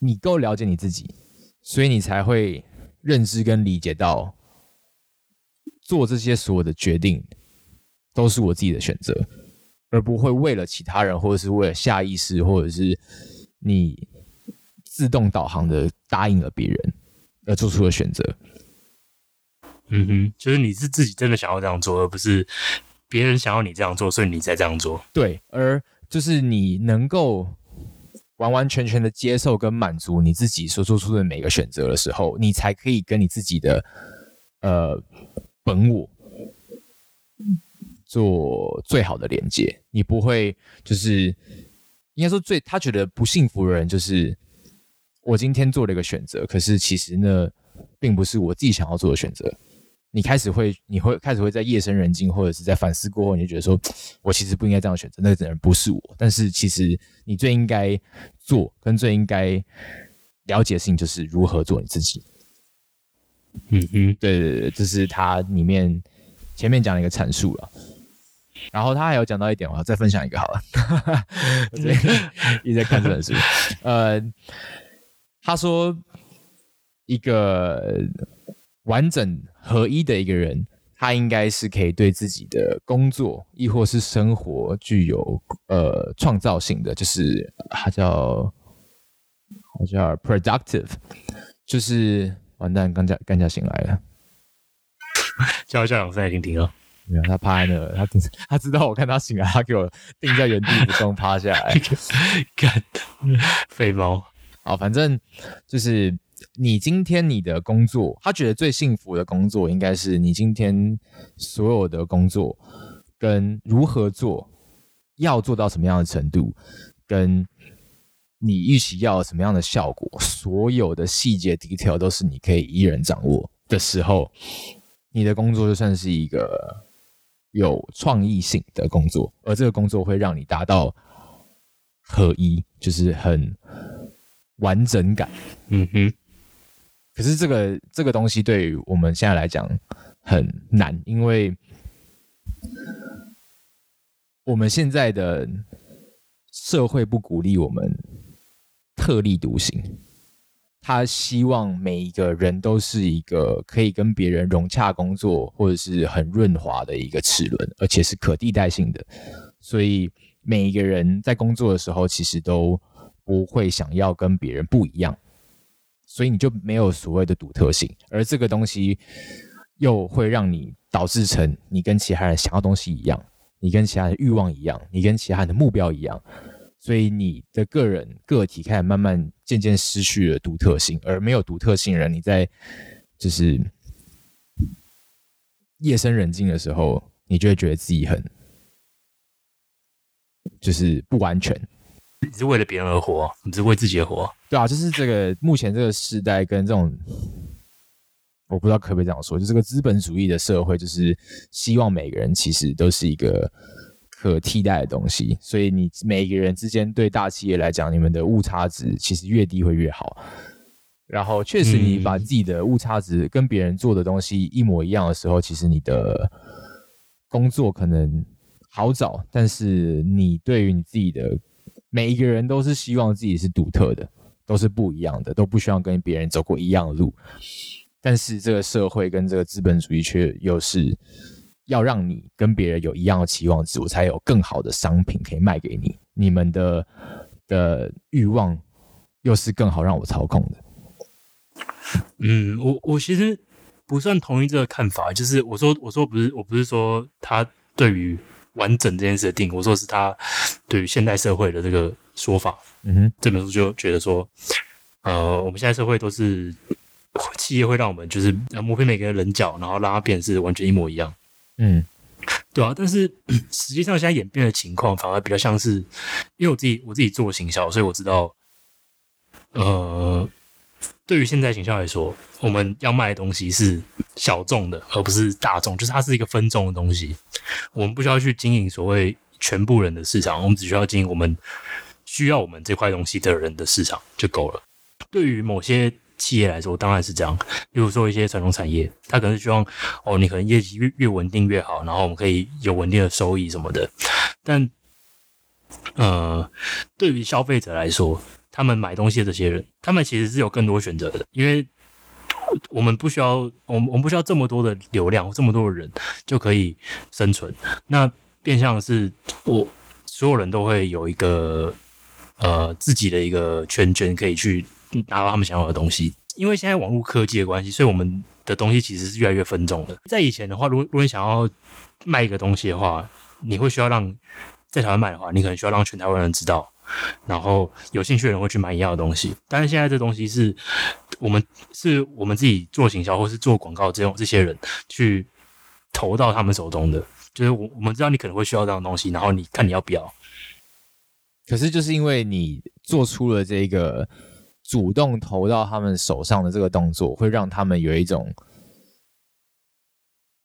你够了解你自己，所以你才会认知跟理解到。做这些所有的决定，都是我自己的选择，而不会为了其他人，或者是为了下意识，或者是你自动导航的答应了别人而做出的选择。嗯哼，就是你是自己真的想要这样做，而不是别人想要你这样做，所以你才这样做。对，而就是你能够完完全全的接受跟满足你自己所做出的每个选择的时候，你才可以跟你自己的呃。本我做最好的连接，你不会就是应该说最他觉得不幸福的人，就是我今天做了一个选择，可是其实呢，并不是我自己想要做的选择。你开始会，你会开始会在夜深人静，或者是在反思过后，你就觉得说，我其实不应该这样选择，那个人不是我。但是其实你最应该做跟最应该了解的事情，就是如何做你自己。嗯哼，对对对，这是他里面前面讲的一个阐述了，然后他还有讲到一点，我要再分享一个好了，一直在看这本书，呃，他说一个完整合一的一个人，他应该是可以对自己的工作亦或是生活具有呃创造性的，就是他叫他叫 productive，就是。完蛋，刚家刚家醒来了，叫叫两声也听听哦。没有，他趴在那，他他知道我看他醒来，他给我定在原地不动，趴下来。干废猫。好，反正就是你今天你的工作，他觉得最幸福的工作，应该是你今天所有的工作跟如何做，要做到什么样的程度，跟你预期要什么样的效果，所有的细节 detail 都是你可以一人掌握的时候，你的工作就算是一个。有创意性的工作，而这个工作会让你达到合一，就是很完整感。嗯哼。可是这个这个东西对于我们现在来讲很难，因为我们现在的社会不鼓励我们特立独行。他希望每一个人都是一个可以跟别人融洽工作，或者是很润滑的一个齿轮，而且是可替代性的。所以每一个人在工作的时候，其实都不会想要跟别人不一样，所以你就没有所谓的独特性。而这个东西又会让你导致成你跟其他人想要东西一样，你跟其他人欲望一样，你跟其他人的目标一样。所以你的个人个体开始慢慢渐渐失去了独特性，而没有独特性人，你在就是夜深人静的时候，你就会觉得自己很就是不完全。你是为了别人而活，你是为自己而活？对啊，就是这个目前这个时代跟这种，我不知道可不可以这样说，就这个资本主义的社会，就是希望每个人其实都是一个。可替代的东西，所以你每个人之间对大企业来讲，你们的误差值其实越低会越好。然后，确实你把自己的误差值跟别人做的东西一模一样的时候，其实你的工作可能好找，但是你对于你自己的每一个人都是希望自己是独特的，都是不一样的，都不希望跟别人走过一样的路。但是这个社会跟这个资本主义却又是。要让你跟别人有一样的期望值，我才有更好的商品可以卖给你。你们的的欲望又是更好让我操控的。嗯，我我其实不算同意这个看法。就是我说我说不是我不是说他对于完整这件事的定，我说是他对于现代社会的这个说法。嗯哼，这本书就觉得说，呃，我们现在社会都是企业会让我们就是磨平每个人棱角，然后让它变是完全一模一样。嗯，对啊，但是 实际上现在演变的情况反而比较像是，因为我自己我自己做行销，所以我知道，呃，对于现在行销来说，我们要卖的东西是小众的，而不是大众，就是它是一个分众的东西。我们不需要去经营所谓全部人的市场，我们只需要经营我们需要我们这块东西的人的市场就够了。对于某些。企业来说当然是这样，比如说一些传统产业，他可能是希望哦，你可能业绩越越稳定越好，然后我们可以有稳定的收益什么的。但呃，对于消费者来说，他们买东西的这些人，他们其实是有更多选择的，因为我们不需要，我们我们不需要这么多的流量，这么多的人就可以生存。那变相是我所有人都会有一个呃自己的一个圈圈可以去。拿到他们想要的东西，因为现在网络科技的关系，所以我们的东西其实是越来越分众的。在以前的话，如果如果你想要卖一个东西的话，你会需要让在台湾卖的话，你可能需要让全台湾人知道，然后有兴趣的人会去买一样的东西。但是现在这东西是我们是我们自己做行销或是做广告这种这些人去投到他们手中的，就是我我们知道你可能会需要这样的东西，然后你看你要不要。可是就是因为你做出了这个。主动投到他们手上的这个动作，会让他们有一种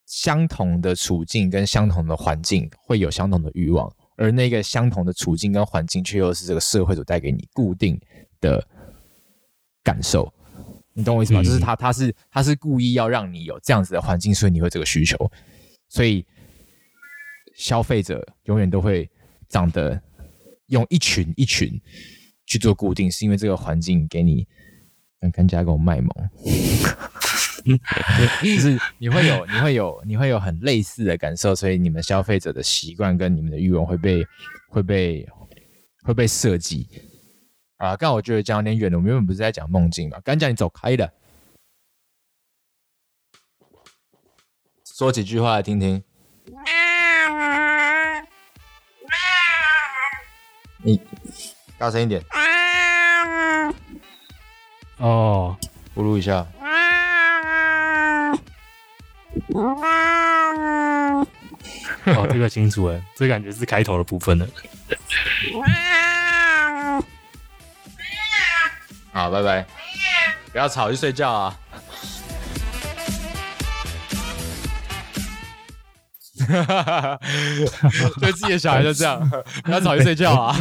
相同的处境跟相同的环境，会有相同的欲望，而那个相同的处境跟环境，却又是这个社会所带给你固定的感受。你懂我意思吗？就是他，他是，他是故意要让你有这样子的环境，所以你会这个需求，所以消费者永远都会长得用一群一群。去做固定，是因为这个环境给你跟跟加工卖萌，就是你会有你会有你会有很类似的感受，所以你们消费者的习惯跟你们的欲望会被会被会被设计啊。刚我觉得讲有点远了，我们原本不是在讲梦境嘛？刚讲你走开的，说几句话来听听。你大声一点，哦，呼噜一下。哦，这个清楚哎，这感觉是开头的部分了。好，拜拜。不要吵，去睡觉啊。对自己的小孩就这样，不要早，去睡觉啊。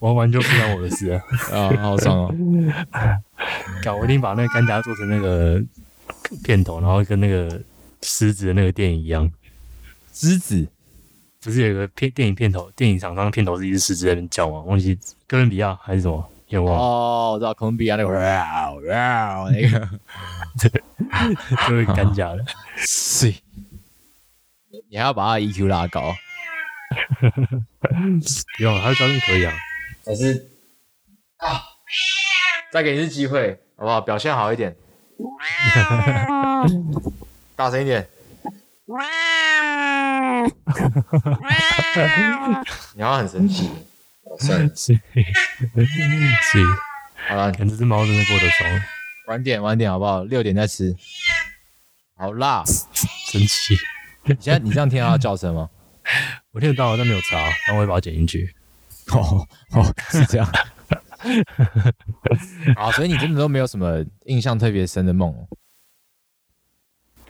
玩完就不关我的事了。啊，好爽哦！搞，我一定把那个干夹做成那个片头，然后跟那个狮子的那个电影一样。狮子不是有个片电影片头，电影厂商的片头是一只狮子在那边叫吗？忘记哥伦比亚还是什么？有忘。哦，我知道哥伦比亚那个哇哇那个，就是干夹的。是。你还要把他 EQ 拉高？不用，他的标准可以啊。可是啊，再给你一次机会，好不好？表现好一点，大声一点。你好像很神奇。算了，是是。好了，看这只猫真的过得爽。晚点，晚点，好不好？六点再吃。好辣，生气。你现在你这样听到它叫声吗？我听得到，但没有查，然后我会把它剪进去。哦哦，是这样。啊，所以你真的都没有什么印象特别深的梦？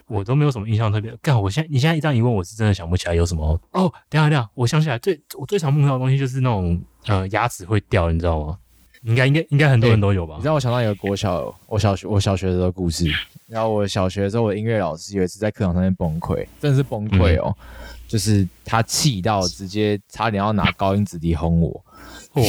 我都没有什么印象特别。干，我现在你现在一这样一问，我是真的想不起来有什么。哦，等下等下，我想起来，最我最常梦到的东西就是那种呃牙齿会掉，你知道吗？应该应该应该很多人都有吧？你知道我想到一个国小我小学我小学的时候故事。然后我小学的时候，我的音乐老师有一次在课堂上面崩溃，真的是崩溃哦，就是他气到直接差点要拿高音纸笛轰我。哦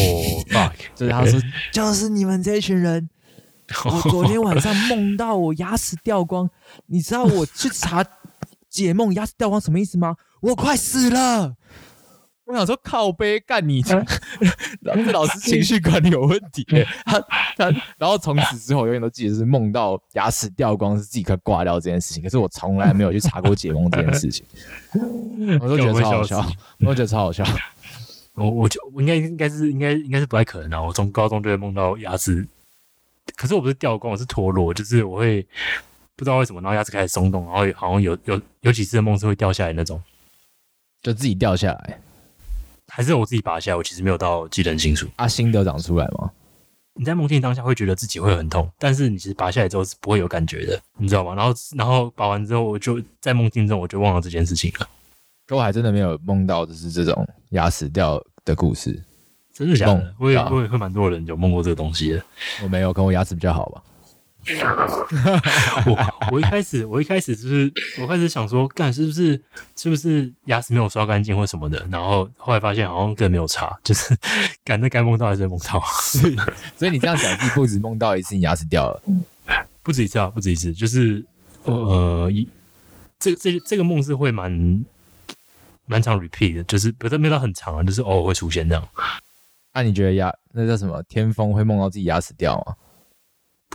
，fuck！就是他说，就是你们这一群人，我昨天晚上梦到我牙齿掉光，你知道我去查解梦牙齿掉光什么意思吗？我快死了。我想说靠背干你，老师情绪管理有问题。他他，然后从此之后永远都记得是梦到牙齿掉光是自己快挂掉这件事情。可是我从来没有去查过解梦这件事情，我都觉得超好笑，我都觉得超好笑。我我就我应该应该是应该应该是不太可能啊！我从高中就会梦到牙齿，可是我不是掉光，我是脱落，就是我会不知道为什么，然后牙齿开始松动，然后好像有有有几次的梦是会掉下来那种，就自己掉下来。还是我自己拔下来，我其实没有到记得很清楚。啊，新得长出来吗？你在梦境当下会觉得自己会很痛，但是你其实拔下来之后是不会有感觉的，你知道吗？然后，然后拔完之后，我就在梦境中我就忘了这件事情了。可我还真的没有梦到就是这种牙齿掉的故事，真的假的？我也我也会蛮多人有梦过这个东西的。我没有，跟我牙齿比较好吧。我我一开始我一开始就是我开始想说，干是不是是不是牙齿没有刷干净或什么的，然后后来发现好像根本没有差，就是干那该梦到还是梦到。所以你这样讲，不止梦到一次你牙齿掉了，不止一次啊，不止一次，就是呃一这这这个梦是会蛮蛮长 repeat 的，就是不是没到很长啊，就是偶尔会出现这样。那你觉得牙那叫什么天风会梦到自己牙齿掉吗？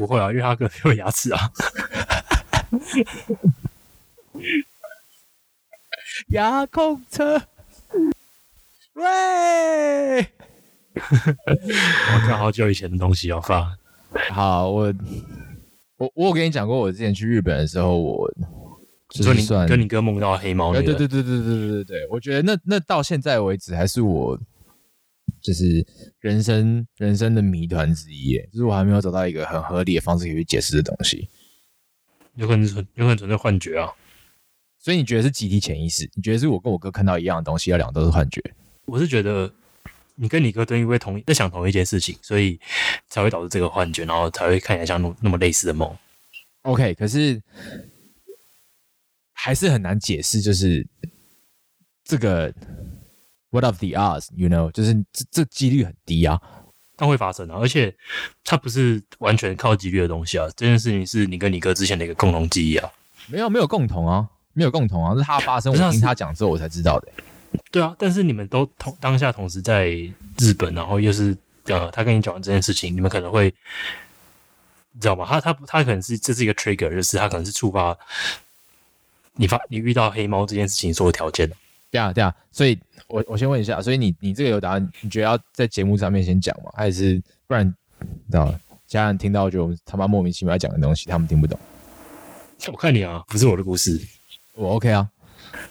不会啊，因为他可能有牙齿啊。牙控车，喂！我看好久以前的东西要发。好，我我我有跟你讲过，我之前去日本的时候，我就你跟你哥梦到黑猫。对对对对对对对对对，我觉得那那到现在为止还是我。就是人生人生的谜团之一，就是我还没有找到一个很合理的方式可以去解释的东西。有可能存，有可能存在幻觉啊。所以你觉得是集体潜意识？你觉得是我跟我哥看到一样的东西，要两个都是幻觉？我是觉得你跟你哥都因为同在想同一件事情，所以才会导致这个幻觉，然后才会看起来像那那么类似的梦。OK，可是还是很难解释，就是这个。What of the odds? You know，就是这这几率很低啊，但会发生啊，而且它不是完全靠几率的东西啊。这件事情是你跟你哥之前的一个共同记忆啊。没有没有共同啊，没有共同啊，是他发生，我听他讲之后我才知道的。对啊，但是你们都同当下同时在日本，然后又是呃，他跟你讲完这件事情，你们可能会你知道吗？他他他可能是这是一个 trigger，就是他可能是触发你发你遇到黑猫这件事情所有条件。对啊，对啊，所以我我先问一下，所以你你这个有答案？你觉得要在节目上面先讲吗？还是不然，知道家人听到就他妈莫名其妙讲的东西，他们听不懂。我看你啊，不是我的故事，我 OK 啊，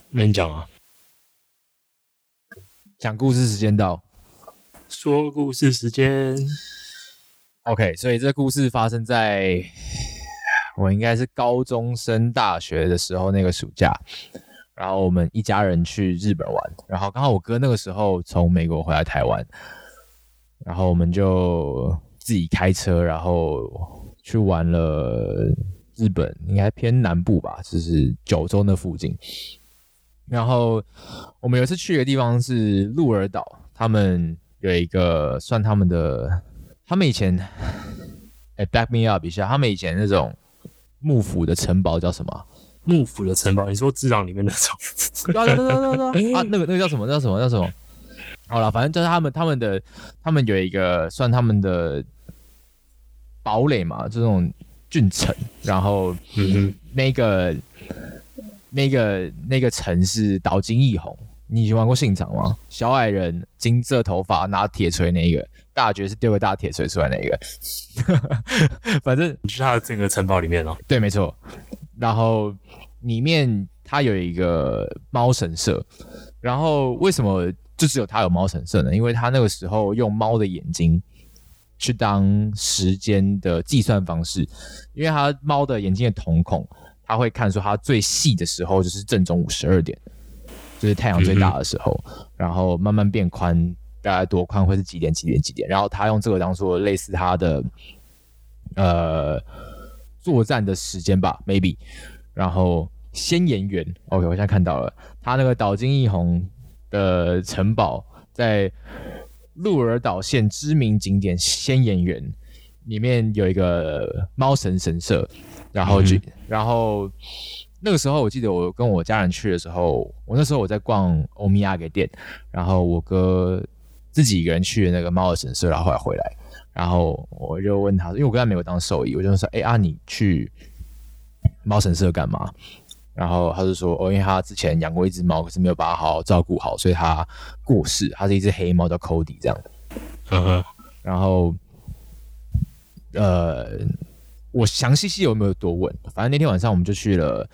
那你讲啊，讲故事时间到，说故事时间。OK，所以这故事发生在我应该是高中升大学的时候那个暑假，然后我们一家人去日本玩，然后刚好我哥那个时候从美国回来台湾，然后我们就自己开车，然后去玩了日本，应该偏南部吧，就是九州那附近。然后我们有一次去的地方是鹿儿岛，他们有一个算他们的。他们以前，哎，back me up 一下，他们以前那种幕府的城堡叫什么？幕府的城堡？你说智囊里面那种？啊，对对对对 啊，那个那个叫什么？叫什么？叫什么？好了，反正就是他们他们的他们有一个算他们的堡垒嘛，这种郡城，然后那个那个那个城是岛津义弘。你玩过信长吗？小矮人，金色头发，拿铁锤那一个。大绝是丢个大铁锤出来那个，反正你去他的整个城堡里面哦。对，没错。然后里面它有一个猫神社，然后为什么就只有它有猫神社呢？因为它那个时候用猫的眼睛去当时间的计算方式，因为它猫的眼睛的瞳孔，它会看出它最细的时候就是正中午十二点，就是太阳最大的时候，然后慢慢变宽。大概多宽会是几点？几点？几点？然后他用这个当做类似他的呃作战的时间吧，maybe。然后仙岩园，OK，我现在看到了，他那个岛津义弘的城堡在鹿儿岛县知名景点仙岩园里面有一个猫神神社，然后就然后那个时候我记得我跟我家人去的时候，我那时候我在逛欧米亚给店，然后我哥。自己一个人去的那个猫的神社，然后后来回来，然后我就问他，因为我跟他没有当兽医，我就说：“哎啊，你去猫神社干嘛？”然后他就说：“哦，因为他之前养过一只猫，可是没有把它好好照顾好，所以他过世。它是一只黑猫，叫 Cody 这样。”呵呵。然后，呃，我详细细有没有多问？反正那天晚上我们就去了，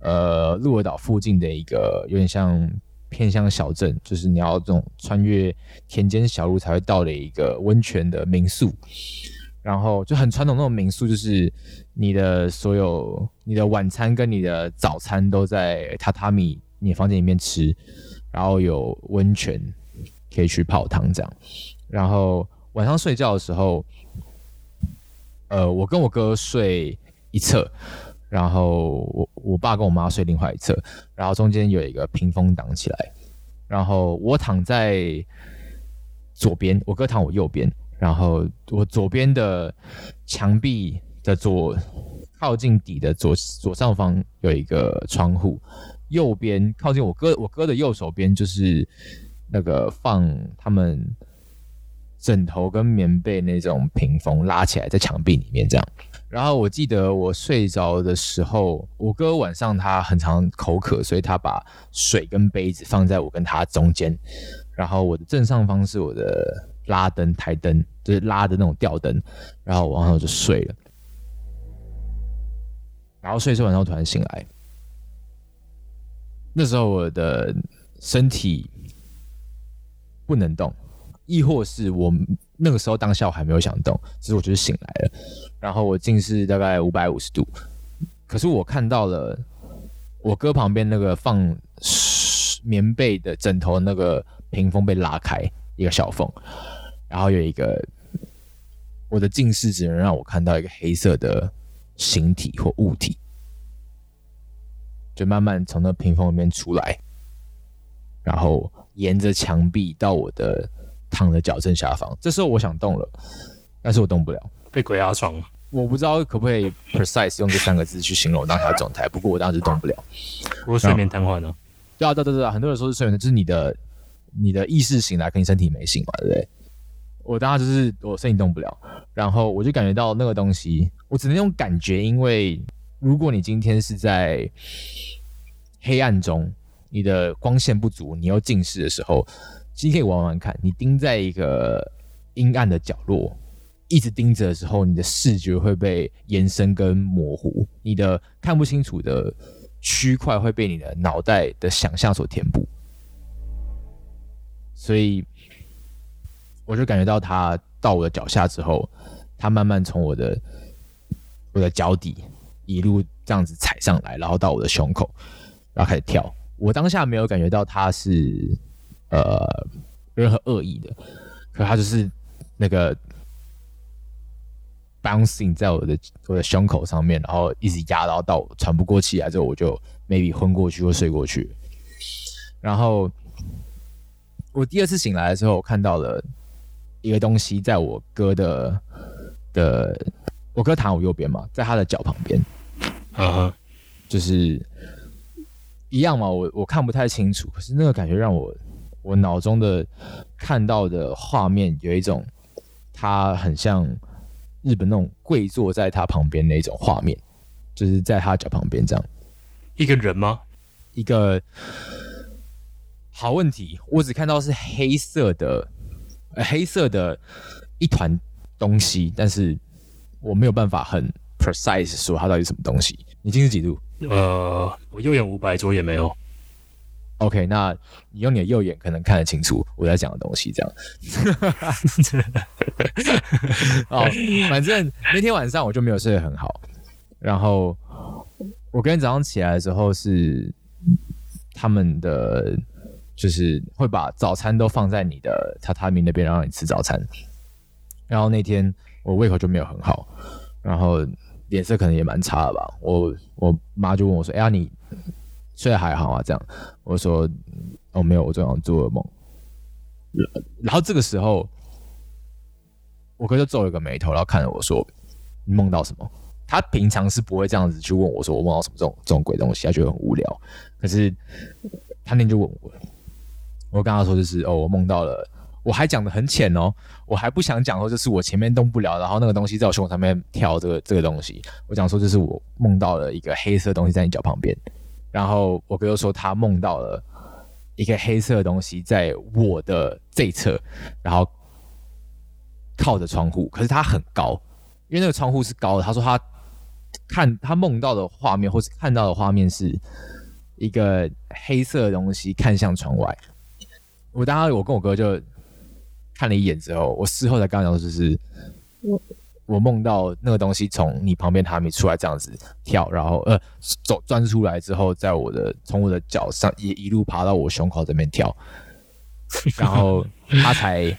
呃，鹿儿岛附近的一个有点像。偏向小镇，就是你要这种穿越田间小路才会到的一个温泉的民宿，然后就很传统那种民宿，就是你的所有你的晚餐跟你的早餐都在榻榻米你房间里面吃，然后有温泉可以去泡汤这样，然后晚上睡觉的时候，呃，我跟我哥睡一侧。然后我我爸跟我妈睡另外一侧，然后中间有一个屏风挡起来，然后我躺在左边，我哥躺我右边，然后我左边的墙壁的左靠近底的左左上方有一个窗户，右边靠近我哥我哥的右手边就是那个放他们枕头跟棉被那种屏风拉起来在墙壁里面这样。然后我记得我睡着的时候，我哥晚上他很常口渴，所以他把水跟杯子放在我跟他中间。然后我的正上方是我的拉灯台灯，就是拉的那种吊灯。然后晚上就睡了。然后睡睡晚上突然醒来，那时候我的身体不能动，亦或是我。那个时候当下我还没有想动，只是我就是醒来了，然后我近视大概五百五十度，可是我看到了我哥旁边那个放棉被的枕头那个屏风被拉开一个小缝，然后有一个我的近视只能让我看到一个黑色的形体或物体，就慢慢从那屏风里面出来，然后沿着墙壁到我的。躺在矫正下方，这时候我想动了，但是我动不了，被鬼压床了。我不知道可不可以 precise 用这三个字去形容当下状态，不过我当时动不了。我睡眠瘫痪呢？对啊，对对对啊，很多人说是睡眠，就是你的你的意识醒来，跟你身体没醒嘛，对不对？我当时就是我身体动不了，然后我就感觉到那个东西，我只能用感觉，因为如果你今天是在黑暗中，你的光线不足，你又近视的时候，其实可以玩玩看。你盯在一个阴暗的角落，一直盯着的时候，你的视觉会被延伸跟模糊，你的看不清楚的区块会被你的脑袋的想象所填补。所以，我就感觉到它到我的脚下之后，它慢慢从我的我的脚底一路这样子踩上来，然后到我的胸口，然后开始跳。我当下没有感觉到它是呃任何恶意的，可他就是那个 bouncing 在我的我的胸口上面，然后一直压到到喘不过气来之后，我就 maybe 昏过去或睡过去，然后。我第二次醒来的时候，我看到了一个东西，在我哥的的，我哥躺我右边嘛，在他的脚旁边，啊，就是一样嘛。我我看不太清楚，可是那个感觉让我我脑中的看到的画面有一种，他很像日本那种跪坐在他旁边那种画面，就是在他脚旁边这样，一个人吗？一个。好问题，我只看到是黑色的，呃，黑色的一团东西，但是我没有办法很 precise 说它到底什么东西。你近视几度？呃，我右眼五百，左眼没有。OK，那你用你的右眼可能看得清楚我在讲的东西，这样。哦，反正那天晚上我就没有睡得很好，然后我跟天早上起来的时候是他们的。就是会把早餐都放在你的榻榻米那边，让你吃早餐。然后那天我胃口就没有很好，然后脸色可能也蛮差的吧。我我妈就问我说：“哎呀，你睡得还好啊？”这样我说：“哦，没有，我昨晚做噩梦。”然后这个时候，我哥就皱了个眉头，然后看着我说：“你梦到什么？”他平常是不会这样子去问我说：“我梦到什么这种这种鬼东西？”他觉得很无聊。可是他那天就问我。我跟他说就是哦，我梦到了，我还讲的很浅哦，我还不想讲说就是我前面动不了，然后那个东西在我胸口上面跳，这个这个东西，我讲说就是我梦到了一个黑色东西在你脚旁边，然后我哥又说他梦到了一个黑色的东西在我的这侧，然后靠着窗户，可是它很高，因为那个窗户是高的。他说他看他梦到的画面或是看到的画面是一个黑色的东西看向窗外。我当时我跟我哥就看了一眼之后，我事后才刚讲，就是我梦到那个东西从你旁边塔米出来这样子跳，然后呃走钻出来之后，在我的从我的脚上一一路爬到我胸口这边跳，然后他才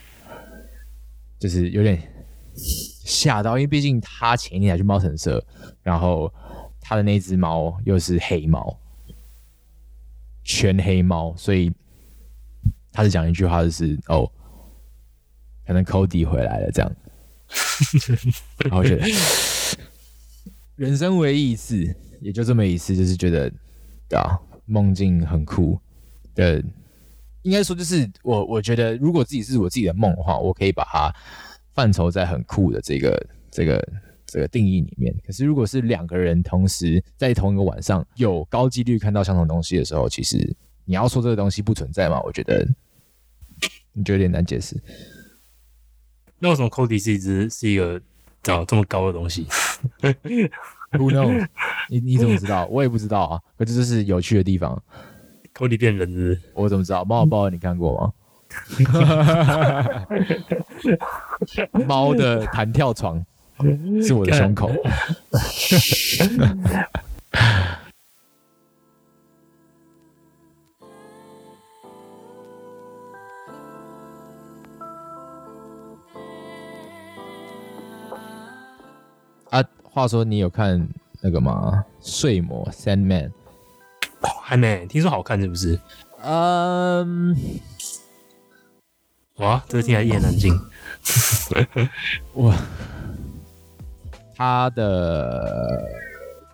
就是有点吓到，因为毕竟他前一天还去猫神社，然后他的那只猫又是黑猫，全黑猫，所以。他是讲一句话，就是哦，可能 Cody 回来了这样，然后觉得人生唯一一次，也就这么一次，就是觉得啊，梦境很酷的，应该说就是我我觉得，如果自己是我自己的梦的话，我可以把它范畴在很酷的这个这个这个定义里面。可是如果是两个人同时在同一个晚上有高几率看到相同东西的时候，其实你要说这个东西不存在嘛？我觉得。你觉得有点难解释。那为什么 Cody 是一只是一个长这么高的东西？Who knows？你你怎么知道？我也不知道啊。可这就是有趣的地方。Cody 变人是？我怎么知道？猫抱你看过吗？猫的弹跳床是我的胸口。话说你有看那个吗？睡魔 Sandman 还没听说好看是不是？嗯，哇，这个听起来一言难尽。哇，他的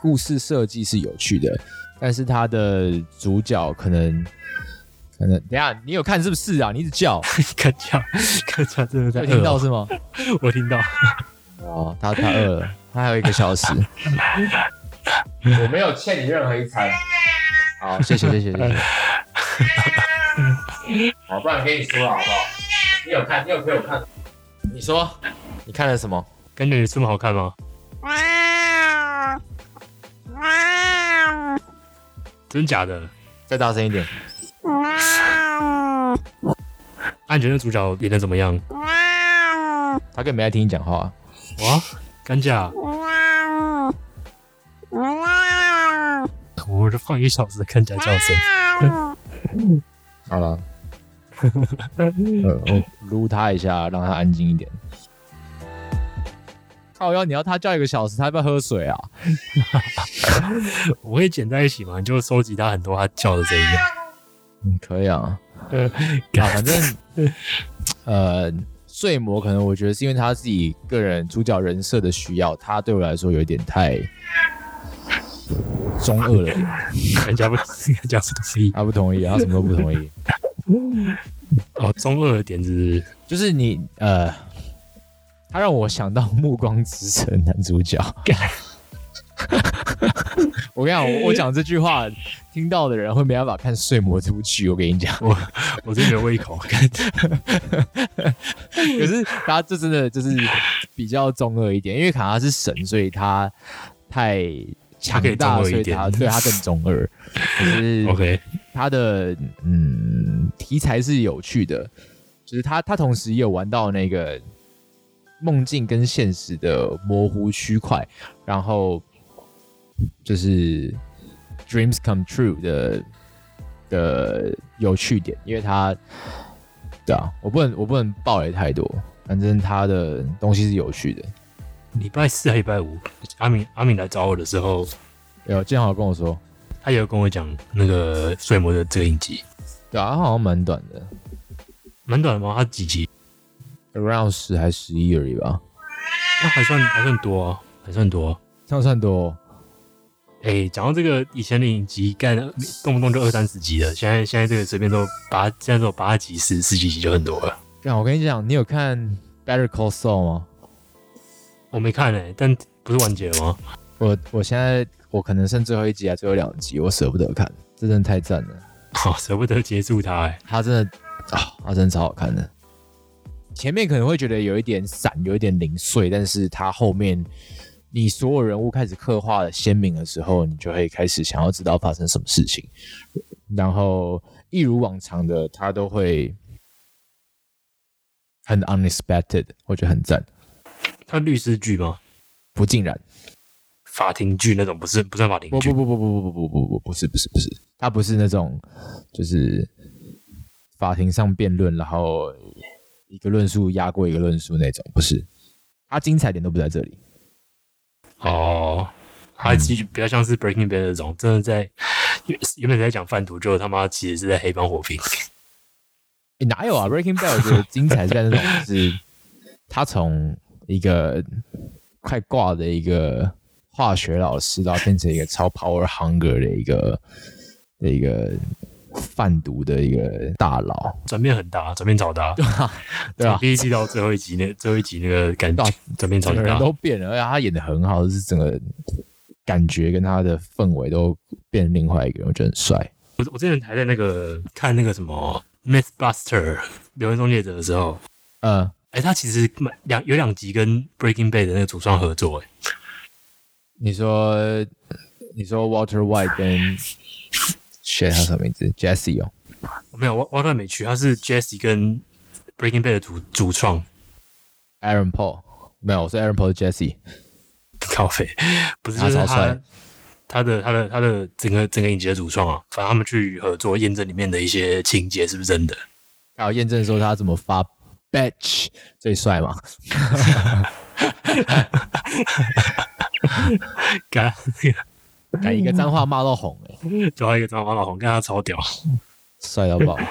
故事设计是有趣的，但是他的主角可能可能等下你有看是不是啊？你一直叫，看叫，看叫，真的在听到是吗？我听到。哦，他他饿了。还有一个小时，我没有欠你任何一餐。好，谢谢谢谢谢谢。好，不然跟你说了好不好？你有看，你有陪我看。你说，你看了什么？感觉这么好看吗？真假的？再大声一点。安觉得主角演的怎么样？他根本没在听你讲话。哇，干架！我就放一小时的干架叫声。好了，呃，我撸他一下，让他安静一点。靠腰，你要他叫一个小时，他要不要喝水啊？我会剪在一起嘛，你就收集他很多他叫的声音。嗯，可以啊。啊，反正呃，睡魔可能我觉得是因为他自己个人主角人设的需要，他对我来说有一点太中二了。人家不，人家不同意，他不同意，他什么都不同意。哦，中二的点子就是你呃，他让我想到《暮光之城》男主角。我跟你讲，我我讲这句话，听到的人会没办法看《睡魔》这部剧。我跟你讲，我我真没有胃口看。可是他这真的就是比较中二一点，因为卡他是神，所以他太强大，所以他对他更中二。可是 OK，他的嗯题材是有趣的，就是他他同时也有玩到那个梦境跟现实的模糊区块，然后。就是 dreams come true 的的有趣点，因为他，对啊，我不能我不能爆雷太多，反正他的东西是有趣的。礼拜四还礼拜五，阿敏阿敏来找我的时候，有正好跟我说，他也有跟我讲那个睡魔的这个影集，对啊，他好像蛮短的，蛮短的吗？他几集？around 十还十一而已吧？那还算还算多啊，还算多，这样算多。哎，讲到这个以前的影集，干动不动就二三十集的，现在现在这个随便都八，现在都八集、十十几集就很多了。干，我跟你讲，你有看《Better Call Saul》吗？我没看诶，但不是完结了吗？我我现在我可能剩最后一集啊，最后两集，我舍不得看，这真的太赞了。好，舍不得结束它，哎，它真的啊，它真的超好看的。前面可能会觉得有一点散，有一点零碎，但是它后面。你所有人物开始刻画的鲜明的时候，你就会开始想要知道发生什么事情，然后一如往常的，他都会很 unexpected，我觉得很赞。他律师剧吗？不尽然，法庭剧那种不是不算法庭剧。不不不不不不不不不不是不是不是，他不是那种就是法庭上辩论，然后一个论述压过一个论述那种，不是。他精彩点都不在这里。哦，他其实比较像是 Breaking Bad 那种，真的在原本在讲贩毒，就他妈其实是在黑帮火拼。哪有啊？Breaking Bad 我觉得精彩在那种，是他从一个快挂的一个化学老师，到变成一个超 power hunger 的一个的一个。贩毒的一个大佬，转变很大，转变超大，对啊？第一季到最后一集那最后一集那个感觉转变超大，人都变了，而且他演的很好，就是整个感觉跟他的氛围都变另外一个人，我觉得很帅。我我之前还在那个看那个什么《Mythbuster》留言终结者的时候，嗯，哎，他其实两有两集跟《Breaking Bad》的那个主创合作，哎，你说你说 Walter White 跟。写他什么名字？Jesse 哦，没有，我我倒没去。他是 Jesse 跟 Breaking Bad 的主主创，Aaron Paul 没有，我是 Aaron Paul Jesse。咖啡不是，就是他他的他的他的整个整个影集的主创啊。反正他们去合作验证里面的一些情节是不是真的，还有验证说他怎么发 Batch 最帅嘛？干。改一个脏话骂到红哎，抓一个脏话骂到红，跟他超屌，帅到爆！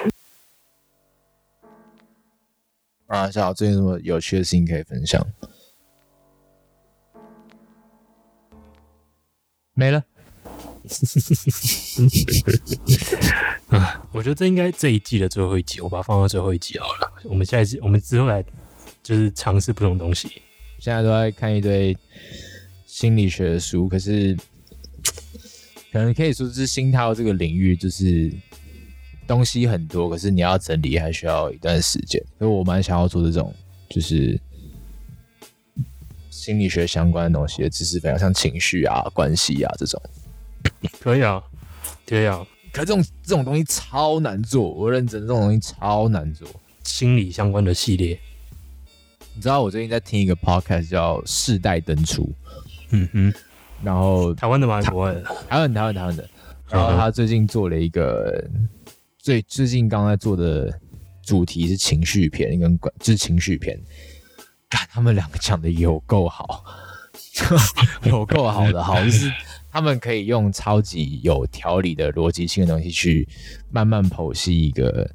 啊，小好最近什么有趣的事情可以分享？没了。啊，我觉得这应该这一季的最后一集，我把它放到最后一集好了。我们下一季，我们之后来就是尝试不同东西。现在都在看一堆心理学的书，可是。可能可以说是心跳这个领域，就是东西很多，可是你要整理还需要一段时间。所以我蛮想要做这种，就是心理学相关的东西的知识分享，像情绪啊、关系啊这种。可以啊，可以啊，可是这种这种东西超难做，我认真，这种东西超难做。心理相关的系列，你知道我最近在听一个 podcast 叫《世代登出》，嗯哼，然后台湾的吗？还是国外的？台湾台湾台湾的，然后他最近做了一个最最近刚才做的主题是情绪片跟管就是情绪片，看他们两个讲的有够好，有够好的好就是他们可以用超级有条理的逻辑性的东西去慢慢剖析一个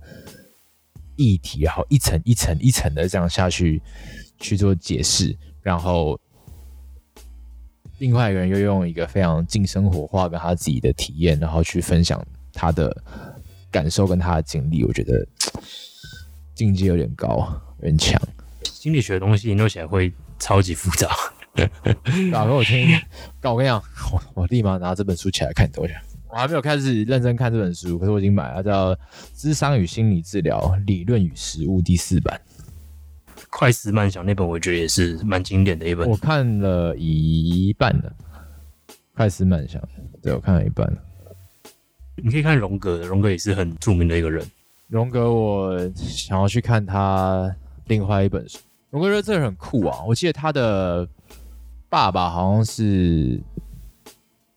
议题，然后一层一层一层的这样下去去做解释，然后另外一个人又用一个非常近生活化跟他自己的体验，然后去分享他的感受跟他的经历，我觉得 境界有点高，有点强。心理学的东西研究起来会超级复杂。啊，跟我听，搞我跟你讲，我我立马拿这本书起来看，等我一下。我还没有开始认真看这本书，可是我已经买了，叫《智商与心理治疗理论与实务》第四版。快思慢想那本，我觉得也是蛮经典的一本我。看了一半了，快思慢想，对我看了一半了。你可以看荣格的，荣格也是很著名的一个人。荣格，我想要去看他另外一本书。荣格觉得这个人很酷啊！我记得他的爸爸好像是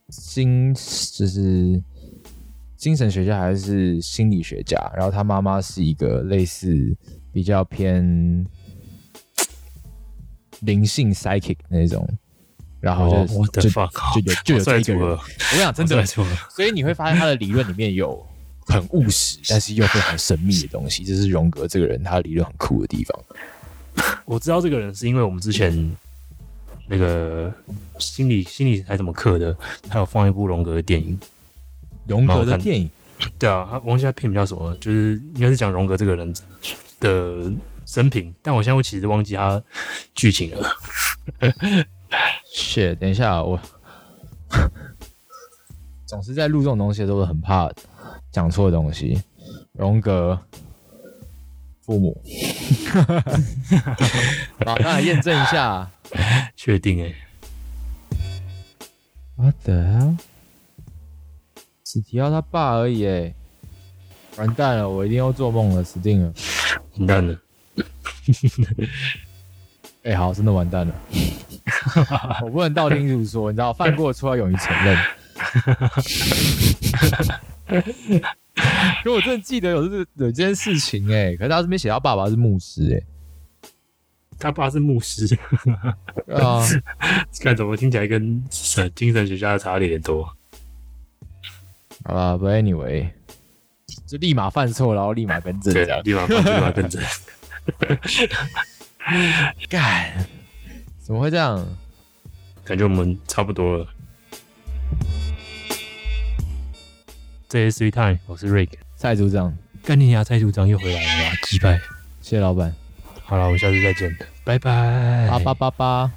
精，就是精神学家还是心理学家，然后他妈妈是一个类似比较偏灵性 psychic 那种，然后就、就就有就有这一个我跟你讲，真的所以你会发现他的理论里面有很务实，但是又会很神秘的东西，这是荣格这个人他的理论很酷的地方。我知道这个人是因为我们之前那个心理心理还怎么课的，他有放一部荣格的电影。荣格的电影？对啊，他忘记他片名叫什么了，就是应该是讲荣格这个人的生平，但我现在我其实忘记他剧情了。，shit，等一下我总是在录这种东西的时候很怕讲错东西。荣格父母，好，那来验证一下。确定哎、What the hell？只提到他爸而已，哎，完蛋了，我一定要做梦了，死定了。完蛋了，哎、好，真的完蛋了。我不能道听途说，你知道，犯过错要勇于承认。可我真的记得有这有这件事情哎、可是他这边写到爸爸是牧师哎他爸是牧师，哎、啊，看怎么听起来跟神精神学家的差有点多。好吧，But anyway，就立马犯错，然后立马更正，。对立马放立马跟着。干，怎么会这样？感觉我们差不多了。这是 Three Time，我是 Rick。蔡组长，干你娘！蔡组长又回来了啦，击败。谢谢老板，好了，我们下次再见，拜拜。八八八八。